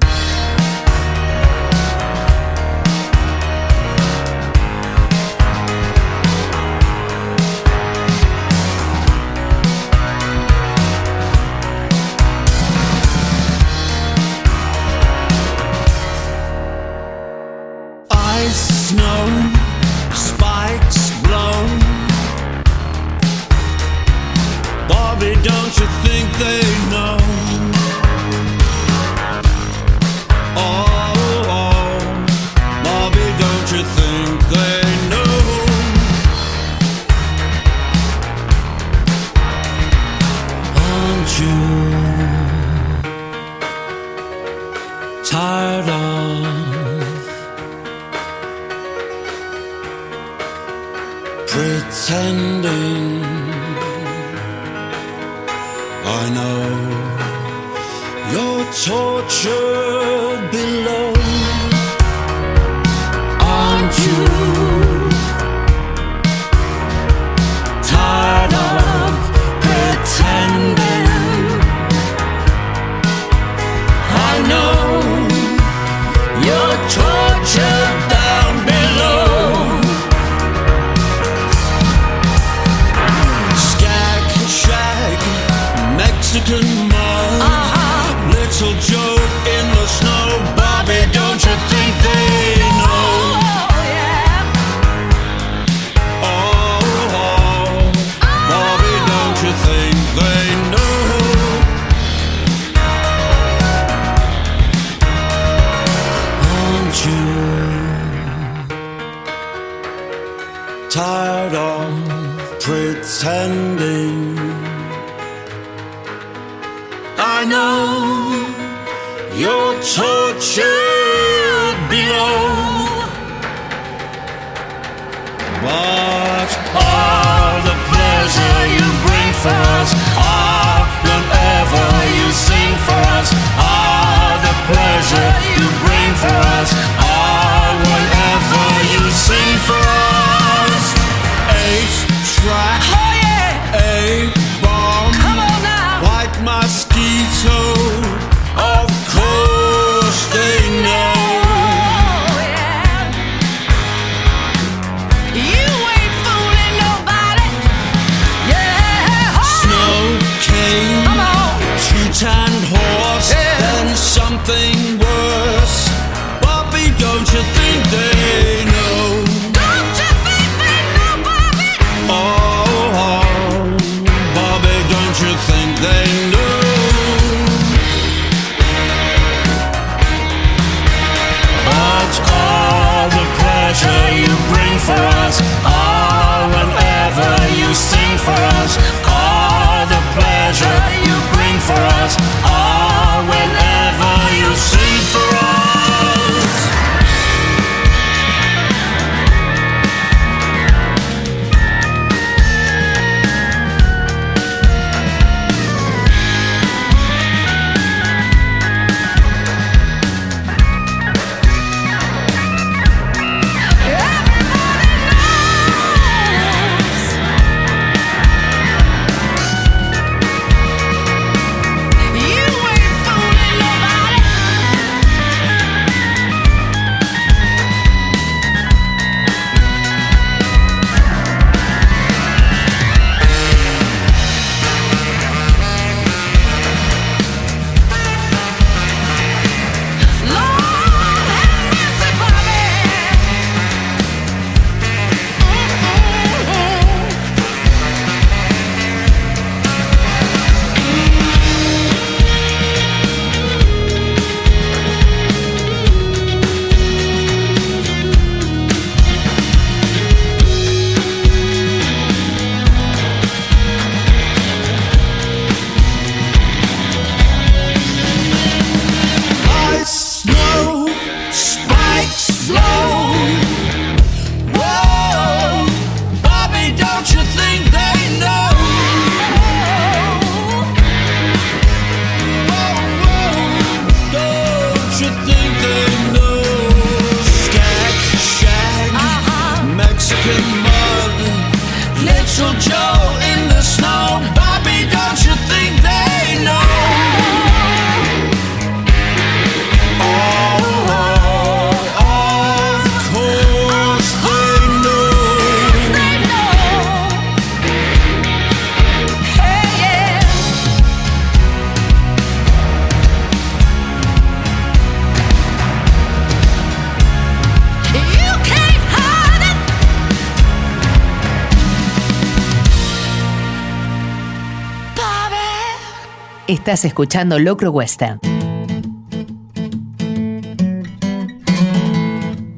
Escuchando Locro Western.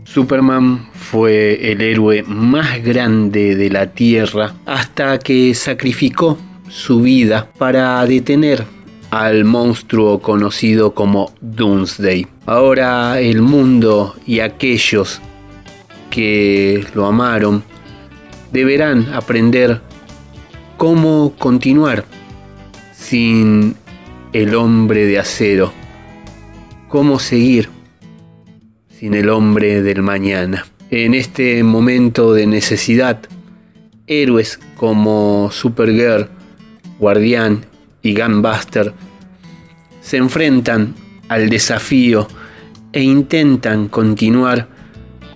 Superman fue el héroe más grande de la Tierra hasta que sacrificó su vida para detener al monstruo conocido como Doomsday. Ahora el mundo y aquellos que lo amaron deberán aprender cómo continuar sin el hombre de acero, cómo seguir sin el hombre del mañana. En este momento de necesidad, héroes como Supergirl, Guardián y Gunbuster se enfrentan al desafío e intentan continuar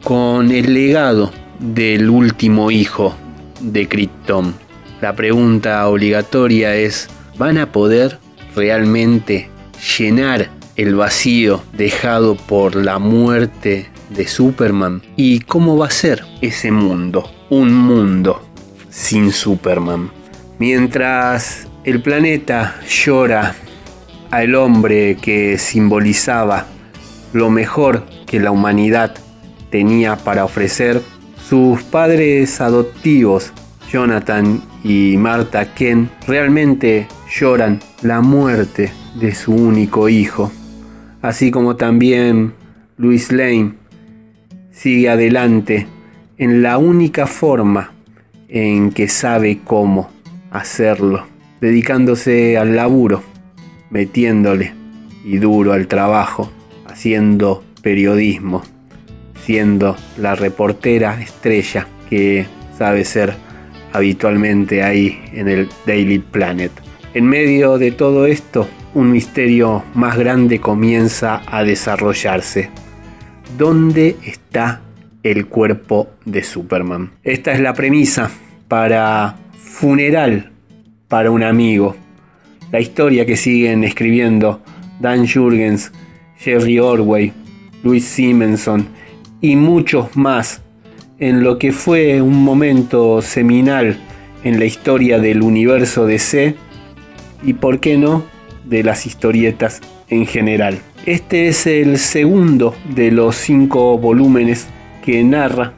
con el legado del último hijo de Krypton. La pregunta obligatoria es, ¿van a poder realmente llenar el vacío dejado por la muerte de Superman? ¿Y cómo va a ser ese mundo? Un mundo sin Superman. Mientras el planeta llora al hombre que simbolizaba lo mejor que la humanidad tenía para ofrecer, sus padres adoptivos, Jonathan y Martha Ken, realmente lloran la muerte de su único hijo, así como también Louis Lane sigue adelante en la única forma en que sabe cómo hacerlo, dedicándose al laburo, metiéndole y duro al trabajo, haciendo periodismo, siendo la reportera estrella que sabe ser habitualmente ahí en el Daily Planet. En medio de todo esto, un misterio más grande comienza a desarrollarse. ¿Dónde está el cuerpo de Superman? Esta es la premisa para Funeral para un amigo. La historia que siguen escribiendo Dan Jurgens, Jerry Orway, Louis Simonson y muchos más en lo que fue un momento seminal en la historia del universo DC y, por qué no, de las historietas en general. Este es el segundo de los cinco volúmenes que narra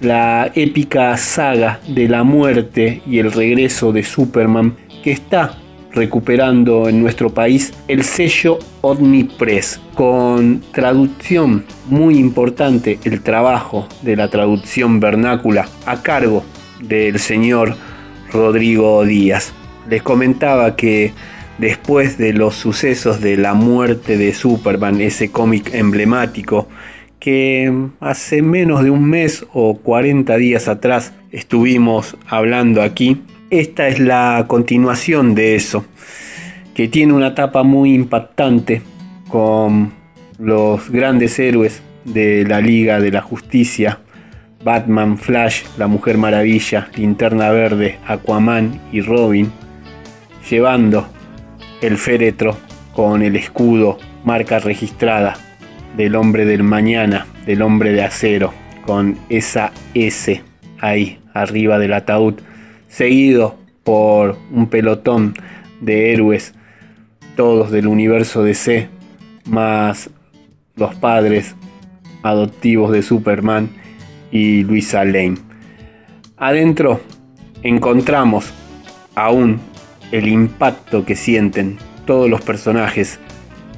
la épica saga de la muerte y el regreso de Superman que está recuperando en nuestro país el sello Omnipress con traducción muy importante el trabajo de la traducción vernácula a cargo del señor Rodrigo Díaz. Les comentaba que después de los sucesos de la muerte de Superman, ese cómic emblemático que hace menos de un mes o 40 días atrás estuvimos hablando aquí, esta es la continuación de eso, que tiene una etapa muy impactante con los grandes héroes de la Liga de la Justicia, Batman, Flash, la Mujer Maravilla, Linterna Verde, Aquaman y Robin, llevando el féretro con el escudo, marca registrada del hombre del mañana, del hombre de acero, con esa S ahí arriba del ataúd seguido por un pelotón de héroes, todos del universo DC, más los padres adoptivos de Superman y Luisa Lane. Adentro encontramos aún el impacto que sienten todos los personajes,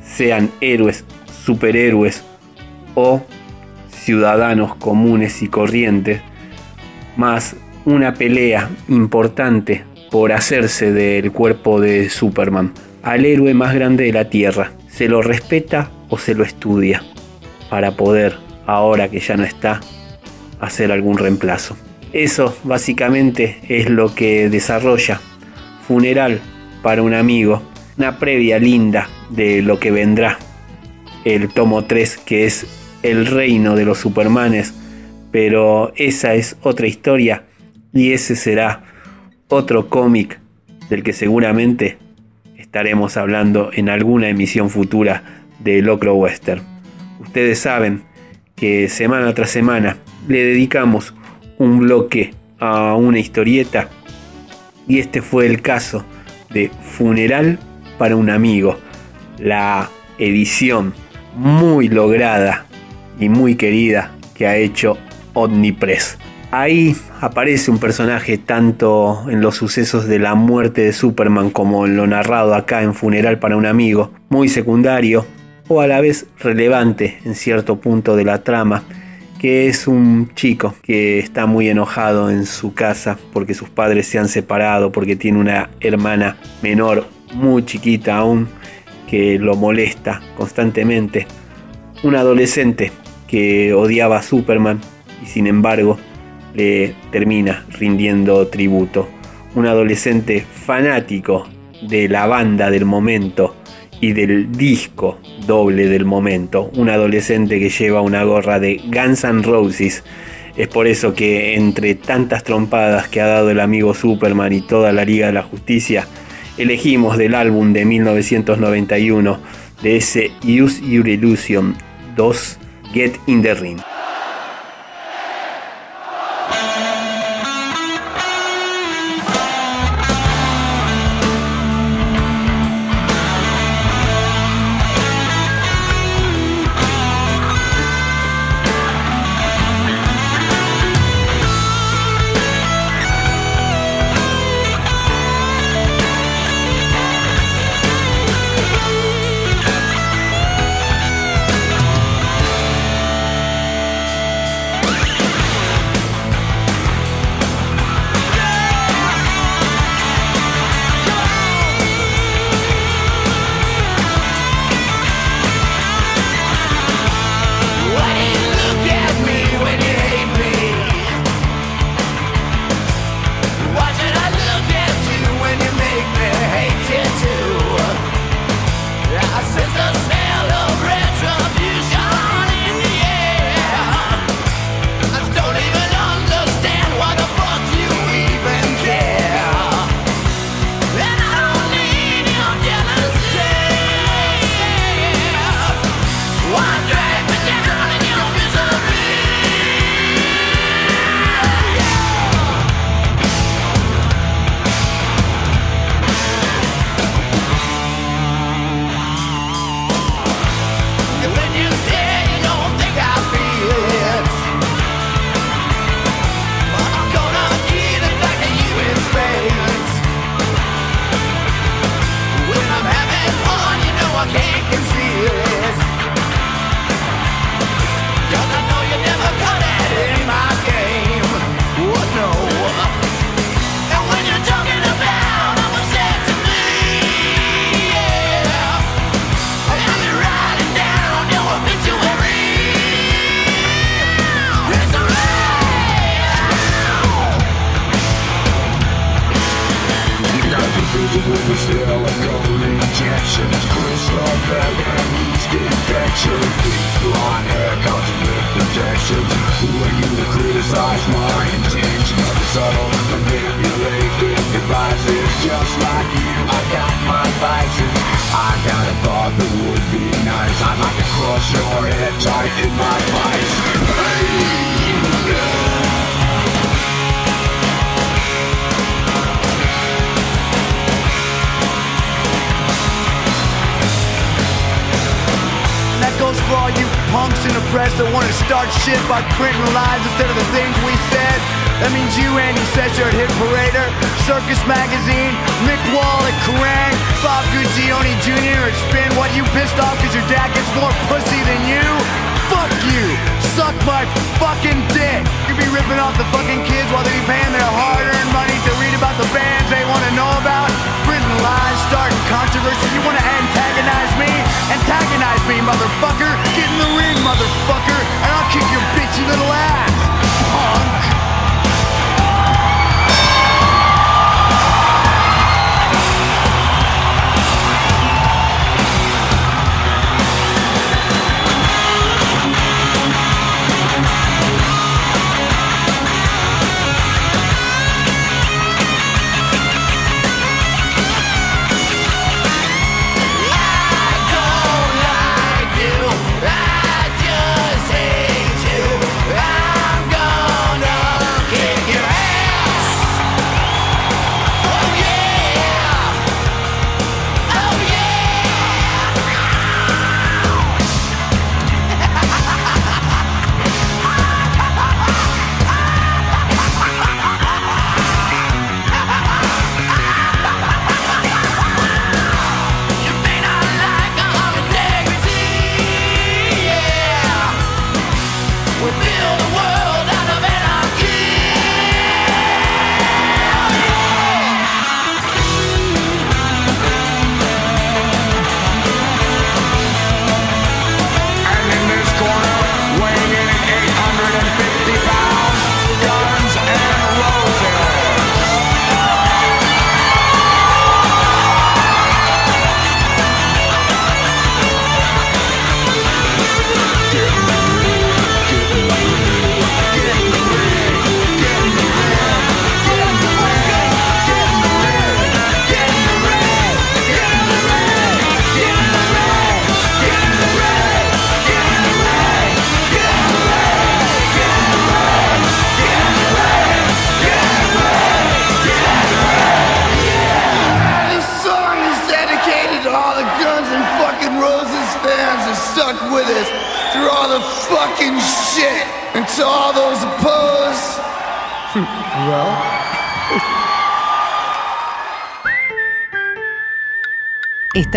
sean héroes, superhéroes o ciudadanos comunes y corrientes, más una pelea importante por hacerse del cuerpo de Superman, al héroe más grande de la Tierra. ¿Se lo respeta o se lo estudia? Para poder, ahora que ya no está, hacer algún reemplazo. Eso básicamente es lo que desarrolla Funeral para un amigo, una previa linda de lo que vendrá. El tomo 3 que es el reino de los Supermanes, pero esa es otra historia y ese será otro cómic del que seguramente estaremos hablando en alguna emisión futura de Locro Western. Ustedes saben que semana tras semana le dedicamos un bloque a una historieta y este fue el caso de Funeral para un amigo, la edición muy lograda y muy querida que ha hecho Omnipress. Ahí aparece un personaje tanto en los sucesos de la muerte de Superman como en lo narrado acá en Funeral para un amigo, muy secundario o a la vez relevante en cierto punto de la trama, que es un chico que está muy enojado en su casa porque sus padres se han separado, porque tiene una hermana menor muy chiquita aún que lo molesta constantemente. Un adolescente que odiaba a Superman y sin embargo le termina rindiendo tributo. Un adolescente fanático de la banda del momento y del disco doble del momento. Un adolescente que lleva una gorra de Guns N' Roses. Es por eso que entre tantas trompadas que ha dado el amigo Superman y toda la Liga de la Justicia, elegimos del álbum de 1991 de ese Use Your Illusion 2 Get in the Ring.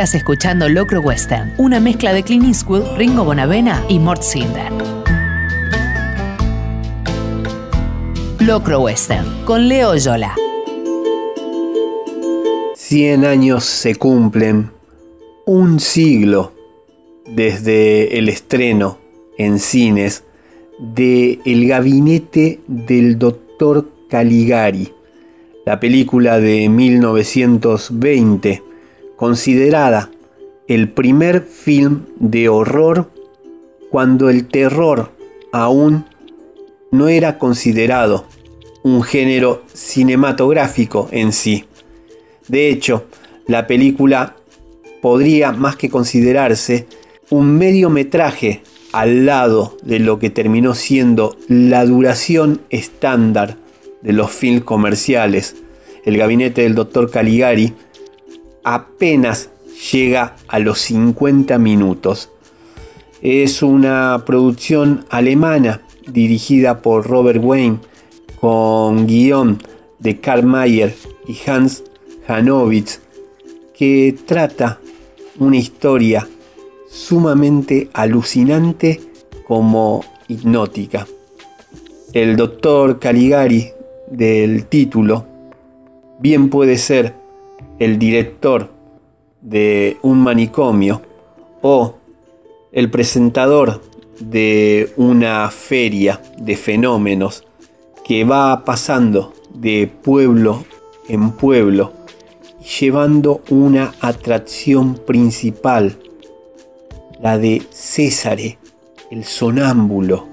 Estás escuchando Locro Western, una mezcla de Clint Eastwood, Ringo Bonavena y Mort Sinder. Locro Western, con Leo Yola. 100 años se cumplen, un siglo desde el estreno en cines de El gabinete del doctor Caligari, la película de 1920, considerada el primer film de horror cuando el terror aún no era considerado un género cinematográfico en sí. De hecho, la película podría más que considerarse un mediometraje al lado de lo que terminó siendo la duración estándar de los films comerciales. El gabinete del doctor Caligari apenas llega a los 50 minutos. Es una producción alemana dirigida por Robert Wayne con guion de Karl Mayer y Hans Hanowitz que trata una historia sumamente alucinante como hipnótica. El doctor Caligari del título bien puede ser el director de un manicomio o el presentador de una feria de fenómenos que va pasando de pueblo en pueblo llevando una atracción principal, la de Césare, el sonámbulo,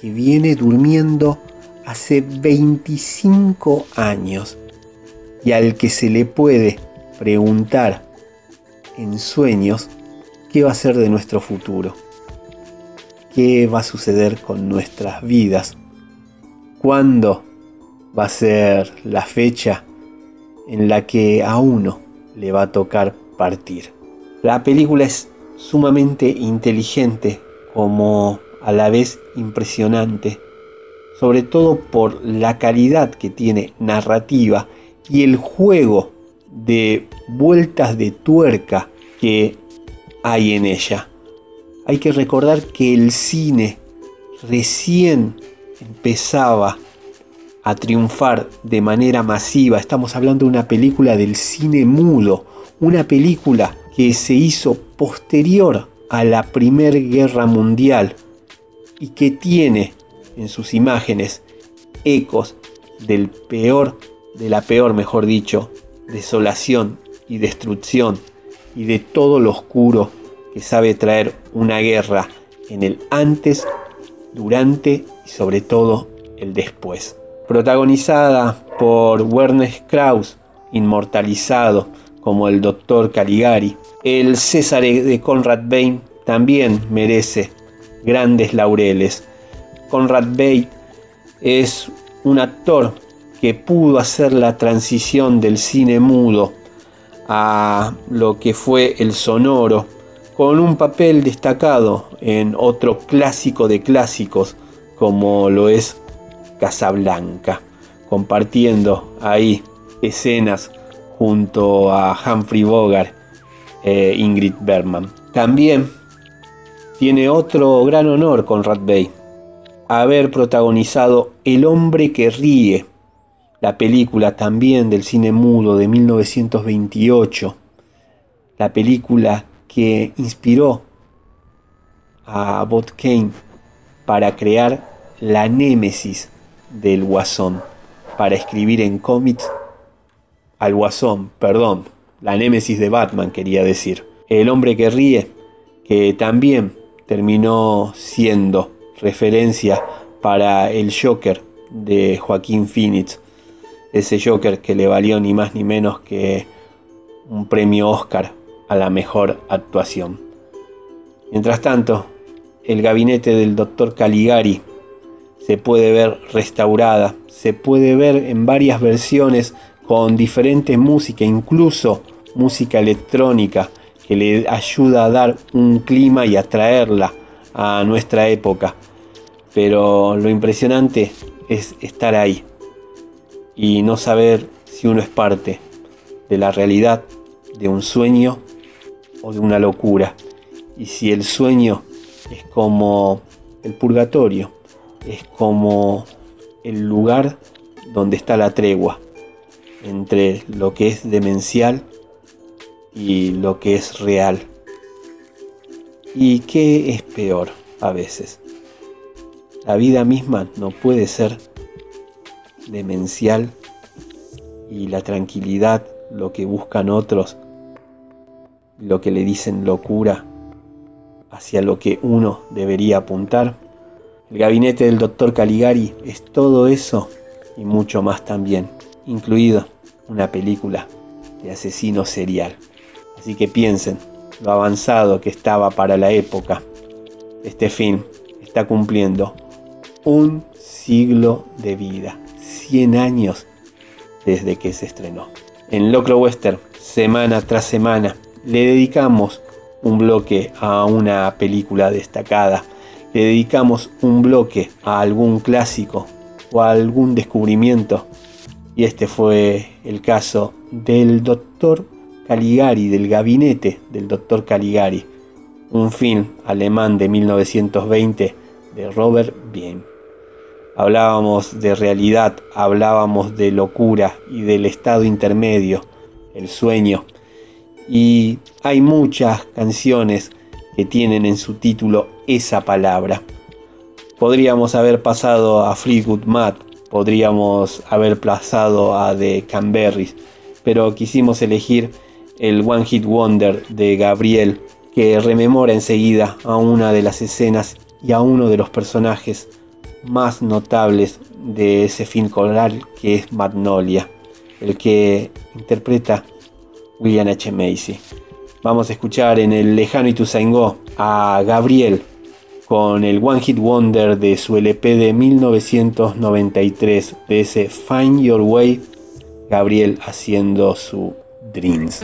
que viene durmiendo hace 25 años y al que se le puede preguntar en sueños qué va a ser de nuestro futuro, qué va a suceder con nuestras vidas cuándo va a ser la fecha en la que a uno le va a tocar partir. La película es sumamente inteligente como a la vez impresionante, sobre todo por la calidad que tiene narrativa y el juego de vueltas de tuerca que hay en ella. Hay que recordar que el cine recién empezaba a triunfar de manera masiva. Estamos hablando de una película del cine mudo, una película que se hizo posterior a la Primera Guerra Mundial y que tiene en sus imágenes ecos del peor, de la peor, mejor dicho, desolación y destrucción y de todo lo oscuro que sabe traer una guerra en el antes, durante y sobre todo el después. Protagonizada por Werner Krauss, inmortalizado como el Dr. Caligari, el César de Conrad Bain también merece grandes laureles. Conrad Bain es un actor que pudo hacer la transición del cine mudo a lo que fue el sonoro con un papel destacado en otro clásico de clásicos como lo es Casablanca, compartiendo ahí escenas junto a Humphrey Bogart e Ingrid Bergman. También tiene otro gran honor con Rat Bay, haber protagonizado El hombre que ríe, la película también del cine mudo de 1928, la película que inspiró a Bob Kane para crear la némesis del guasón, para escribir en cómics al guasón, perdón, la némesis de Batman quería decir. El hombre que ríe, que también terminó siendo referencia para el Joker de Joaquín Phoenix, ese Joker que le valió ni más ni menos que un premio Oscar a la mejor actuación. Mientras tanto, el gabinete del doctor Caligari se puede ver restaurada, se puede ver en varias versiones con diferentes música, incluso música electrónica que le ayuda a dar un clima y a traerla a nuestra época. Pero lo impresionante es estar ahí y no saber si uno es parte de la realidad, de un sueño o de una locura. Y si el sueño es como el purgatorio, es como el lugar donde está la tregua entre lo que es demencial y lo que es real. ¿Y qué es peor a veces? La vida misma no puede ser demencial y la tranquilidad, lo que buscan otros, lo que le dicen locura, hacia lo que uno debería apuntar. El gabinete del doctor Caligari es todo eso y mucho más también, incluido una película de asesino serial. Así que piensen lo avanzado que estaba para la época. Este film está cumpliendo un siglo de vida, 100 años desde que se estrenó. En Locro Western, semana tras semana, le dedicamos un bloque a una película destacada, le dedicamos un bloque a algún clásico o a algún descubrimiento. Y este fue el caso del doctor Caligari, del gabinete del doctor Caligari, un film alemán de 1920 de Robert Bien. Hablábamos de realidad, hablábamos de locura y del estado intermedio, el sueño. Y hay muchas canciones que tienen en su título esa palabra. Podríamos haber pasado a Fleetwood Mac, podríamos haber pasado a The Canberries, pero quisimos elegir el One Hit Wonder de Gabriel, que rememora enseguida a una de las escenas y a uno de los personajes más notables de ese film coral que es Magnolia, el que interpreta William H. Macy. Vamos a escuchar en el lejano Ituzaingó a Gabriel con el One Hit Wonder de su LP de 1993, de ese Find Your Way, Gabriel haciendo su Dreams.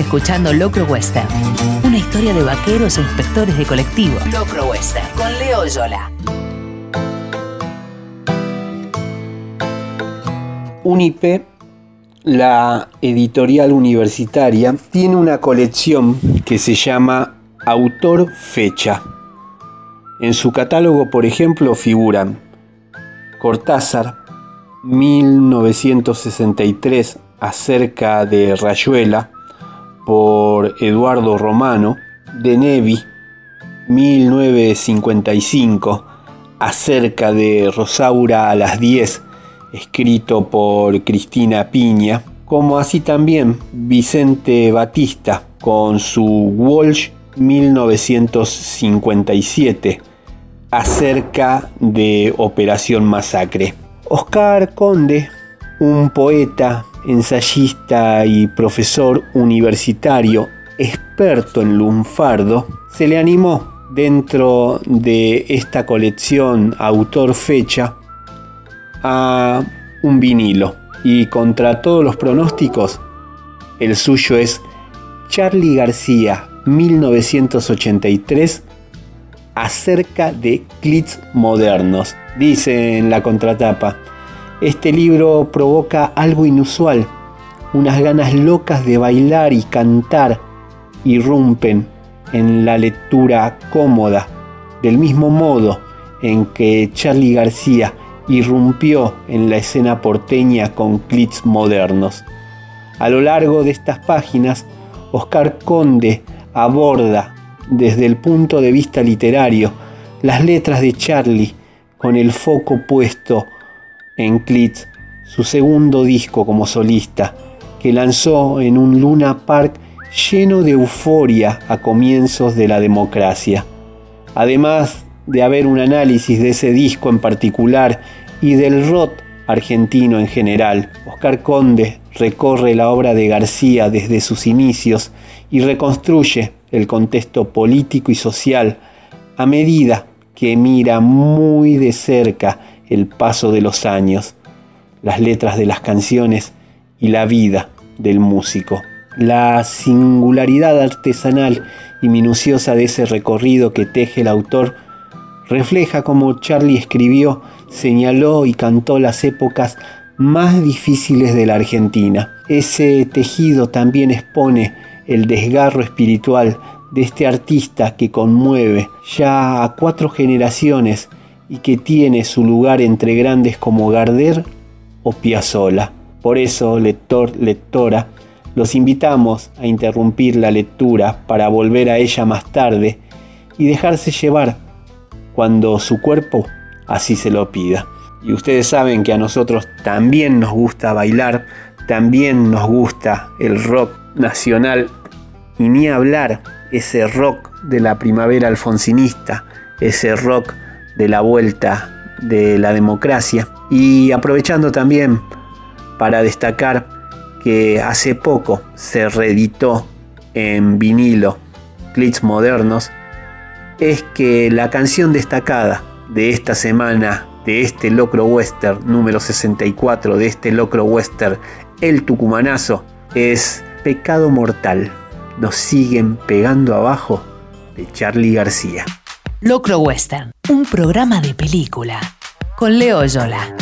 Escuchando Locro Western, una historia de vaqueros e inspectores de colectivo. Locro Western, con Leo Yola. Unipe, la editorial universitaria, tiene una colección que se llama Autor Fecha. En su catálogo, por ejemplo, figuran Cortázar, 1963, acerca de Rayuela, por Eduardo Romano, de Nevi, 1955, acerca de Rosaura a las 10, escrito por Cristina Piña, como así también Vicente Batista con su Walsh 1957 acerca de Operación Masacre. Oscar Conde, un poeta, ensayista y profesor universitario experto en lunfardo, se le animó dentro de esta colección autor fecha a un vinilo y contra todos los pronósticos el suyo es Charlie García 1983 acerca de clits modernos. Dice en la contratapa, este libro provoca algo inusual, unas ganas locas de bailar y cantar irrumpen en la lectura cómoda, del mismo modo en que Charlie García irrumpió en la escena porteña con clits modernos. A lo largo de estas páginas, Oscar Conde aborda desde el punto de vista literario las letras de Charlie con el foco puesto en Clits, su segundo disco como solista, que lanzó en un Luna Park lleno de euforia a comienzos de la democracia. Además de haber un análisis de ese disco en particular y del rock argentino en general, Oscar Conde recorre la obra de García desde sus inicios y reconstruye el contexto político y social a medida que mira muy de cerca el paso de los años, las letras de las canciones y la vida del músico. La singularidad artesanal y minuciosa de ese recorrido que teje el autor refleja cómo Charlie escribió, señaló y cantó las épocas más difíciles de la Argentina. Ese tejido también expone el desgarro espiritual de este artista que conmueve ya a cuatro generaciones y que tiene su lugar entre grandes como Gardel o Piazzolla. Por eso, lector, lectora, los invitamos a interrumpir la lectura para volver a ella más tarde y dejarse llevar cuando su cuerpo así se lo pida. Y ustedes saben que a nosotros también nos gusta bailar, también nos gusta el rock nacional y ni hablar ese rock de la primavera alfonsinista, ese rock de la vuelta de la democracia. Y aprovechando también para destacar que hace poco se reeditó en vinilo Clits Modernos, es que la canción destacada de esta semana, de este Locro Western número 64, de este Locro Western El Tucumanazo, es Pecado Mortal. Nos siguen pegando abajo de Charlie García. Locro Western, un programa de película. Con Leo Yola.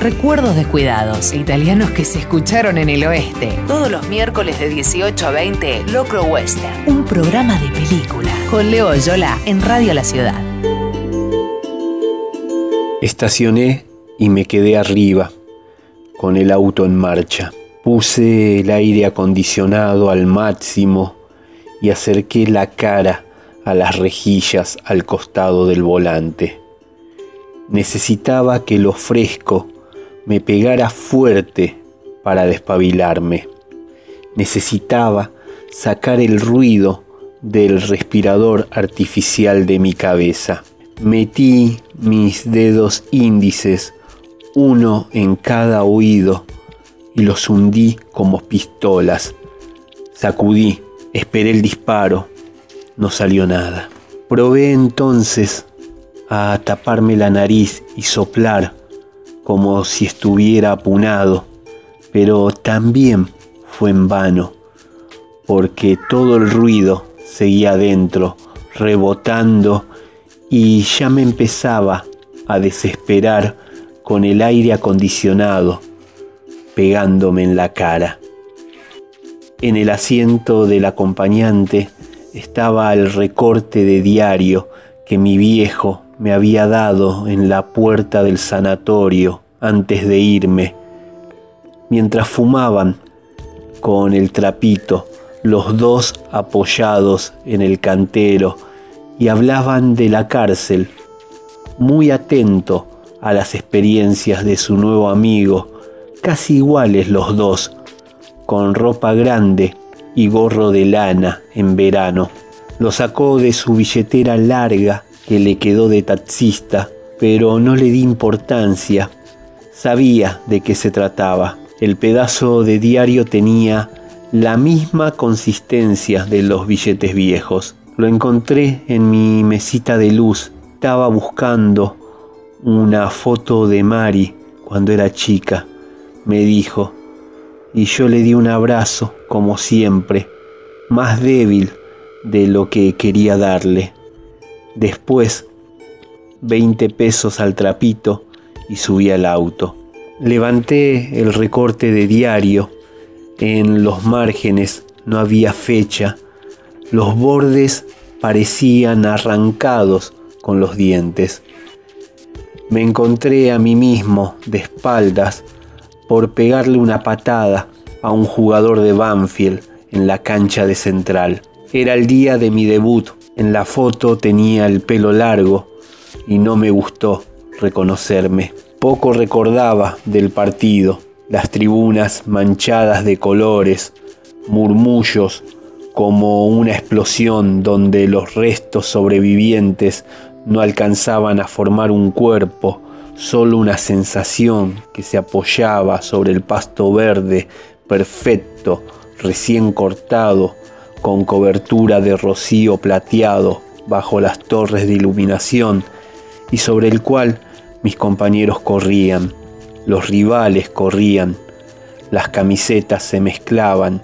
Recuerdos descuidados, italianos que se escucharon en el oeste. Todos los miércoles de 18 a 20, Locro Western, un programa de película con Leo Yola en Radio La Ciudad. Estacioné y me quedé arriba, con el auto en marcha. Puse el aire acondicionado al máximo y acerqué la cara a las rejillas al costado del volante. Necesitaba que lo fresco me pegara fuerte para despabilarme. Necesitaba sacar el ruido del respirador artificial de mi cabeza. Metí mis dedos índices, uno en cada oído, y los hundí como pistolas. Sacudí, esperé el disparo, no salió nada. Probé entonces a taparme la nariz y soplar como si estuviera apunado, pero también fue en vano, porque todo el ruido seguía adentro, rebotando, y ya me empezaba a desesperar con el aire acondicionado pegándome en la cara. En el asiento del acompañante estaba el recorte de diario que mi viejo me había dado en la puerta del sanatorio antes de irme. Mientras fumaban con el trapito, los dos apoyados en el cantero, y hablaban de la cárcel, muy atento a las experiencias de su nuevo amigo, casi iguales los dos, con ropa grande y gorro de lana en verano. Lo sacó de su billetera larga que le quedó de taxista, pero no le di importancia. Sabía de qué se trataba. El pedazo de diario tenía la misma consistencia de los billetes viejos. Lo encontré en mi mesita de luz. Estaba buscando una foto de Mari cuando era chica, me dijo, y yo le di un abrazo, como siempre, más débil de lo que quería darle. Después, 20 pesos al trapito y subí al auto. Levanté el recorte de diario. En los márgenes no había fecha. Los bordes parecían arrancados con los dientes. Me encontré a mí mismo de espaldas por pegarle una patada a un jugador de Banfield en la cancha de Central. Era el día de mi debut en la foto tenía el pelo largo y no me gustó reconocerme. Poco recordaba del partido, las tribunas manchadas de colores, murmullos como una explosión donde los restos sobrevivientes no alcanzaban a formar un cuerpo, solo una sensación que se apoyaba sobre el pasto verde perfecto, recién cortado, con cobertura de rocío plateado bajo las torres de iluminación y sobre el cual mis compañeros corrían, los rivales corrían, las camisetas se mezclaban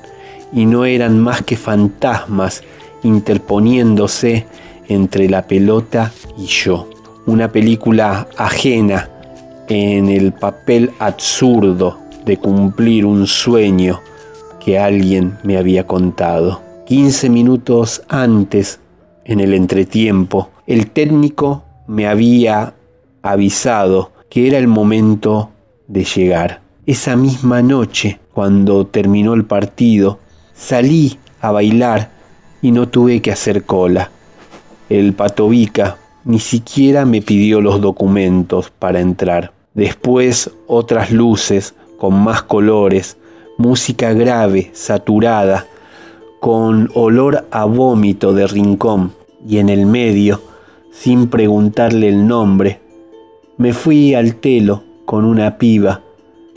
y no eran más que fantasmas interponiéndose entre la pelota y yo. Una película ajena en el papel absurdo de cumplir un sueño que alguien me había contado. 15 minutos antes, en el entretiempo, el técnico me había avisado que era el momento de llegar. Esa misma noche, cuando terminó el partido, salí a bailar y no tuve que hacer cola. El patovica ni siquiera me pidió los documentos para entrar. Después otras luces con más colores, música grave, saturada, con olor a vómito de rincón y en el medio, sin preguntarle el nombre, me fui al telo con una piba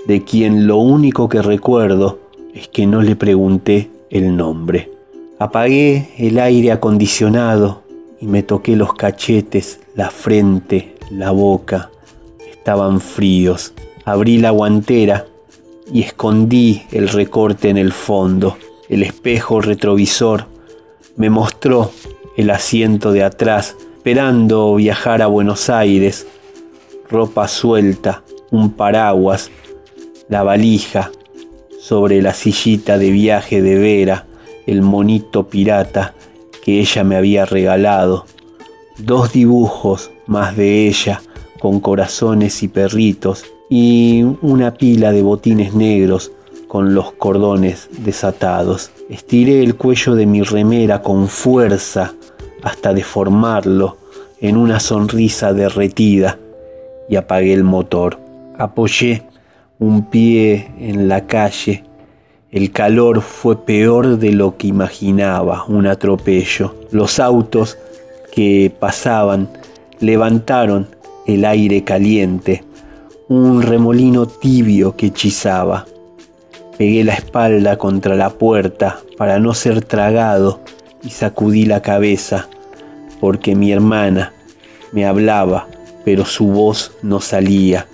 de quien lo único que recuerdo es que no le pregunté el nombre. Apagué el aire acondicionado y me toqué los cachetes, la frente, la boca. Estaban fríos. Abrí la guantera y escondí el recorte en el fondo. El espejo retrovisor me mostró el asiento de atrás, esperando viajar a Buenos Aires, ropa suelta un paraguas, la valija, sobre la sillita de viaje de Vera, el monito pirata que ella me había regalado, dos dibujos más de ella con corazones y perritos y una pila de botines negros con los cordones desatados. Estiré el cuello de mi remera con fuerza hasta deformarlo en una sonrisa derretida y apagué el motor. Apoyé un pie en la calle. El calor fue peor de lo que imaginaba, un atropello. Los autos que pasaban levantaron el aire caliente, un remolino tibio que hechizaba. Pegué la espalda contra la puerta para no ser tragado y sacudí la cabeza porque mi hermana me hablaba, pero su voz no salía.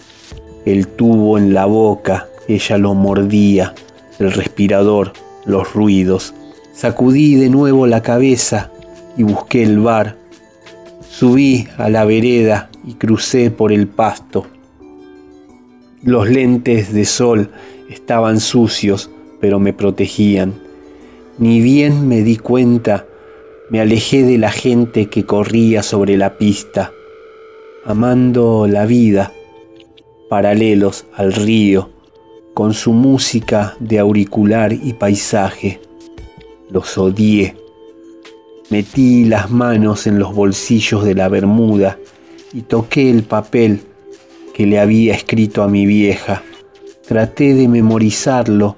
El tubo en la boca, ella lo mordía, el respirador, los ruidos. Sacudí de nuevo la cabeza y busqué el bar. Subí a la vereda y crucé por el pasto. Los lentes de sol estaban sucios, pero me protegían. Ni bien me di cuenta, me alejé de la gente que corría sobre la pista, amando la vida, paralelos al río, con su música de auricular y paisaje. Los odié. Metí las manos en los bolsillos de la bermuda y toqué el papel que le había escrito a mi vieja. Traté de memorizarlo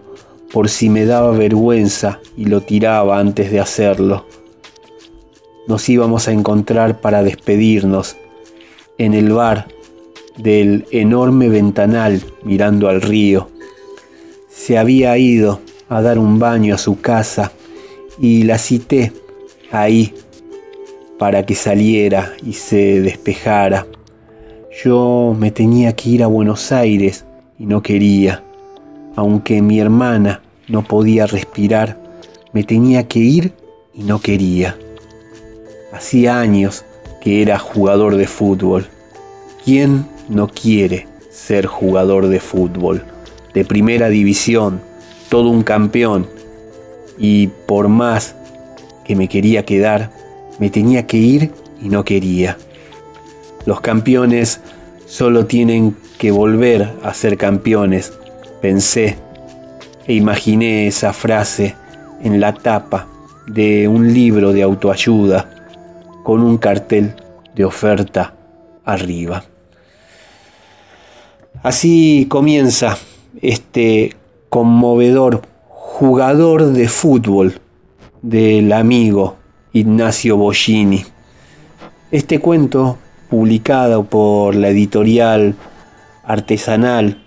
por si me daba vergüenza y lo tiraba antes de hacerlo. Nos íbamos a encontrar para despedirnos en el bar del enorme ventanal mirando al río. Se había ido a dar un baño a su casa y la cité ahí para que saliera y se despejara. Yo me tenía que ir a Buenos Aires y no quería. Aunque mi hermana no podía respirar, me tenía que ir y no quería. Hacía años que era jugador de fútbol. ¿Quién no quiere ser jugador de fútbol? De primera división, todo un campeón. Y por más que me quería quedar, me tenía que ir y no quería. Los campeones solo tienen que volver a ser campeones, pensé e imaginé esa frase en la tapa de un libro de autoayuda con un cartel de oferta arriba. Así comienza este conmovedor jugador de fútbol del amigo Ignacio Bollini. Este cuento, publicado por la editorial artesanal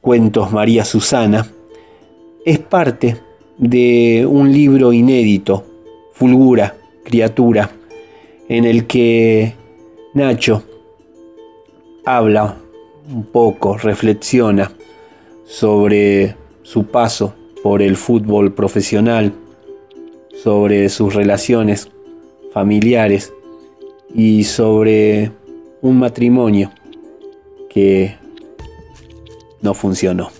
Cuentos María Susana, es parte de un libro inédito, Fulgura, Criatura, en el que Nacho habla un poco, reflexiona sobre su paso por el fútbol profesional, sobre sus relaciones familiares y sobre un matrimonio que no funcionó.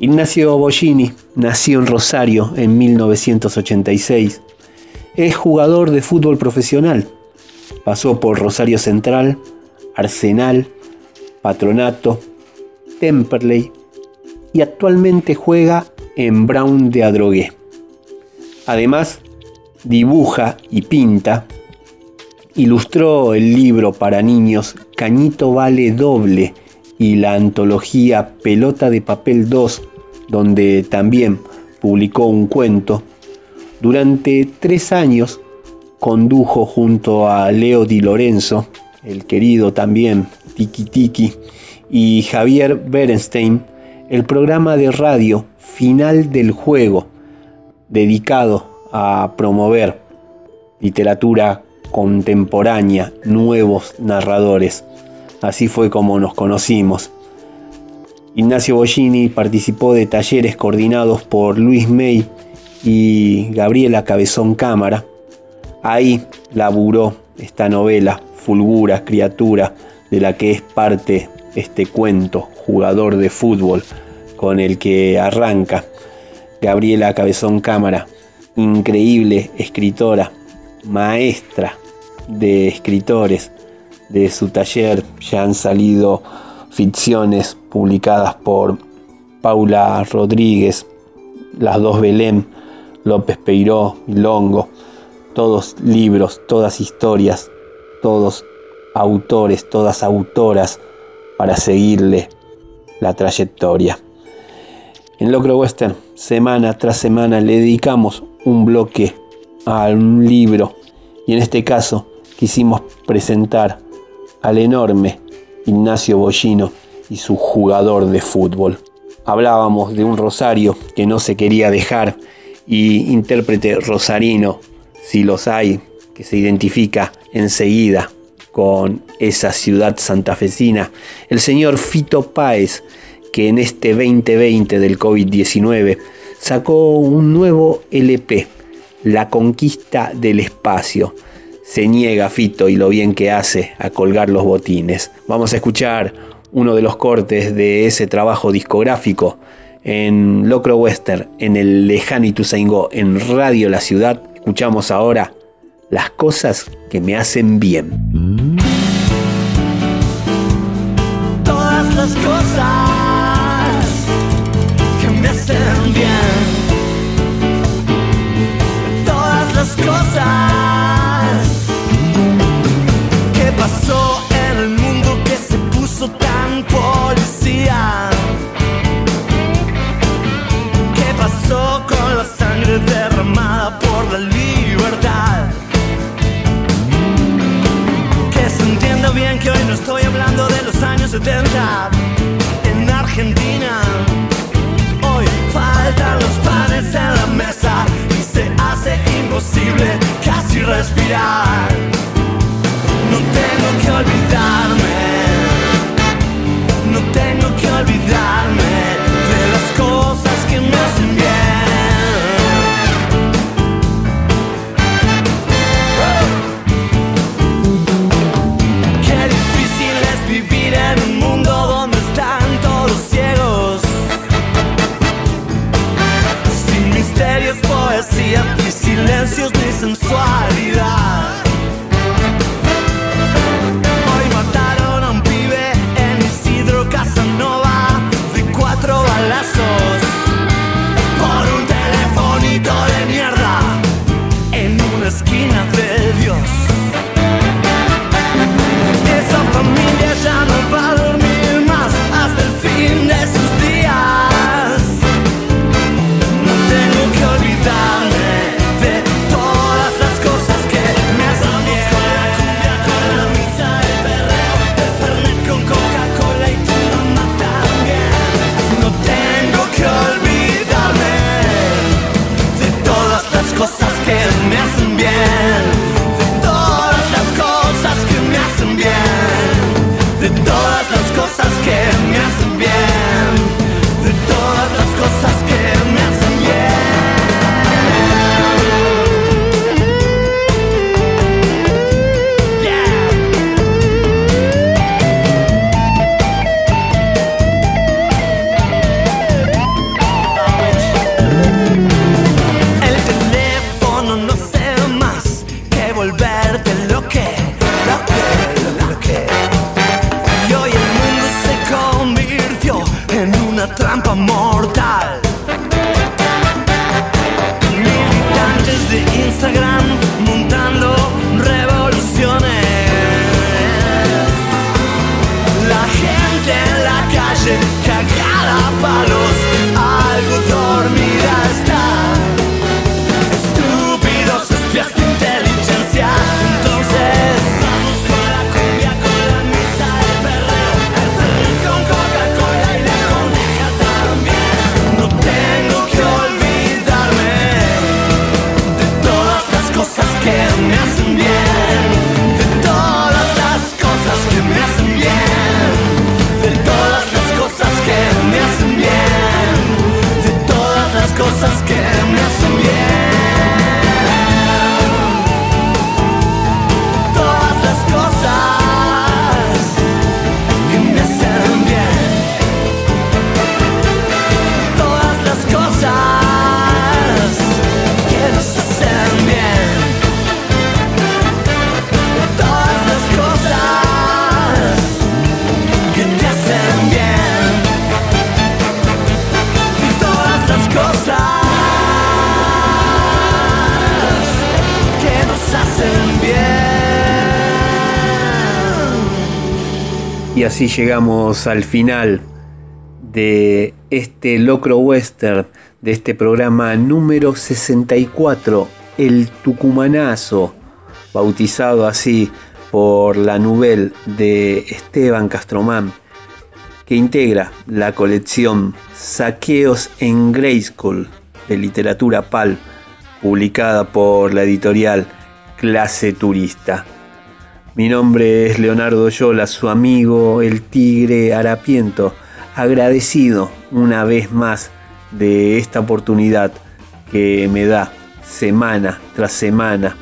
Ignacio Bollini nació en Rosario en 1986. Es jugador de fútbol profesional. Pasó por Rosario Central, Arsenal, Patronato, Temperley y actualmente juega en Brown de Adrogué. Además, dibuja y pinta. Ilustró el libro para niños Cañito Vale Doble y la antología Pelota de Papel 2, donde también publicó un cuento. Durante tres años condujo junto a Leo Di Lorenzo, el querido también Tiki Tiki, y Javier Berenstein, el programa de radio Final del Juego, dedicado a promover literatura contemporánea, nuevos narradores. Así fue como nos conocimos. Ignacio Bollini participó de talleres coordinados por Luis May y Gabriela Cabezón Cámara. Ahí laburó esta novela, Fulgura, criatura, de la que es parte este cuento, jugador de fútbol, con el que arranca Gabriela Cabezón Cámara, increíble escritora, maestra de escritores de su taller. Ya han salido ficciones publicadas por Paula Rodríguez, las dos Belén, López Peiró y Longo, todos libros, todas historias, todos autores, todas autoras para seguirle la trayectoria. En Locro Western, semana tras semana, le dedicamos un bloque a un libro y en este caso quisimos presentar al enorme Ignacio Bollino y su jugador de fútbol. Hablábamos de un Rosario que no se quería dejar y intérprete rosarino, si los hay, que se identifica enseguida con esa ciudad santafesina, el señor Fito Páez, que en este 2020 del COVID-19 sacó un nuevo LP, La Conquista del Espacio. Se niega Fito y lo bien que hace a colgar los botines. Vamos a escuchar uno de los cortes de ese trabajo discográfico en Locro Western, en el lejano Ituzaingó, en Radio La Ciudad. Escuchamos ahora las cosas que me hacen bien. Todas las cosas 70 en Argentina. Hoy faltan los panes en la mesa y se hace imposible casi respirar. Así llegamos al final de este Locro Western, de este programa número 64, El Tucumanazo, bautizado así por la Nubel de Esteban Castromán, que integra la colección Saqueos en School de literatura PAL, publicada por la editorial Clase Turista. Mi nombre es Leonardo Yola, su amigo el Tigre Harapiento, agradecido una vez más de esta oportunidad que me da semana tras semana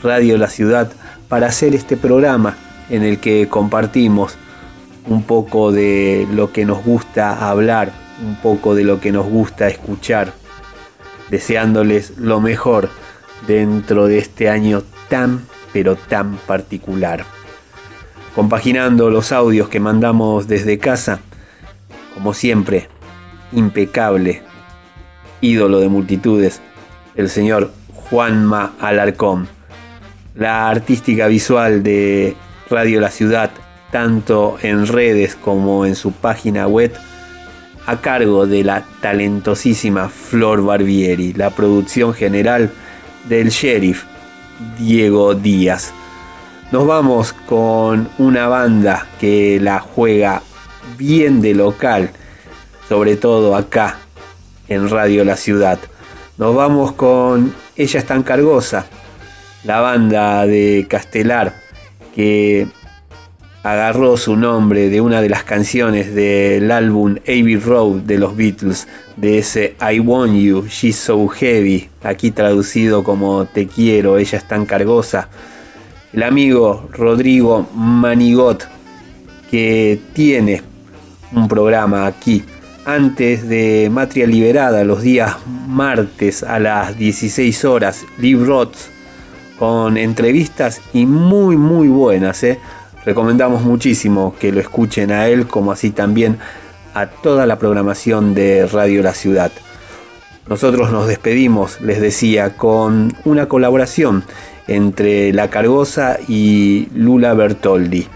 Radio La Ciudad para hacer este programa en el que compartimos un poco de lo que nos gusta hablar, un poco de lo que nos gusta escuchar, deseándoles lo mejor dentro de este año tan pero tan particular. Compaginando los audios que mandamos desde casa, como siempre, impecable, ídolo de multitudes, el señor Juanma Alarcón. La artística visual de Radio La Ciudad, tanto en redes como en su página web, a cargo de la talentosísima Flor Barbieri, la producción general del sheriff Diego Díaz. Nos vamos con una banda que la juega bien de local, sobre todo acá en Radio La Ciudad. Nos vamos con Ella es tan cargosa, la banda de Castelar que agarró su nombre de una de las canciones del álbum Abbey Road de los Beatles, de ese I Want You, She's So Heavy, aquí traducido como Te quiero, ella es tan cargosa. El amigo Rodrigo Manigot, que tiene un programa aquí antes de Matria Liberada, los días martes a las 16 horas, Live Rots, con entrevistas y muy, muy buenas. ¿eh? Recomendamos muchísimo que lo escuchen a él, como así también a toda la programación de Radio La Ciudad. Nosotros nos despedimos, les decía, con una colaboración entre La Cargosa y Lula Bertoldi.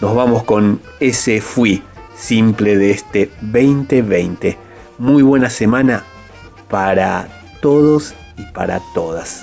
Nos vamos con ese fui simple de este 2020. Muy buena semana para todos y para todas.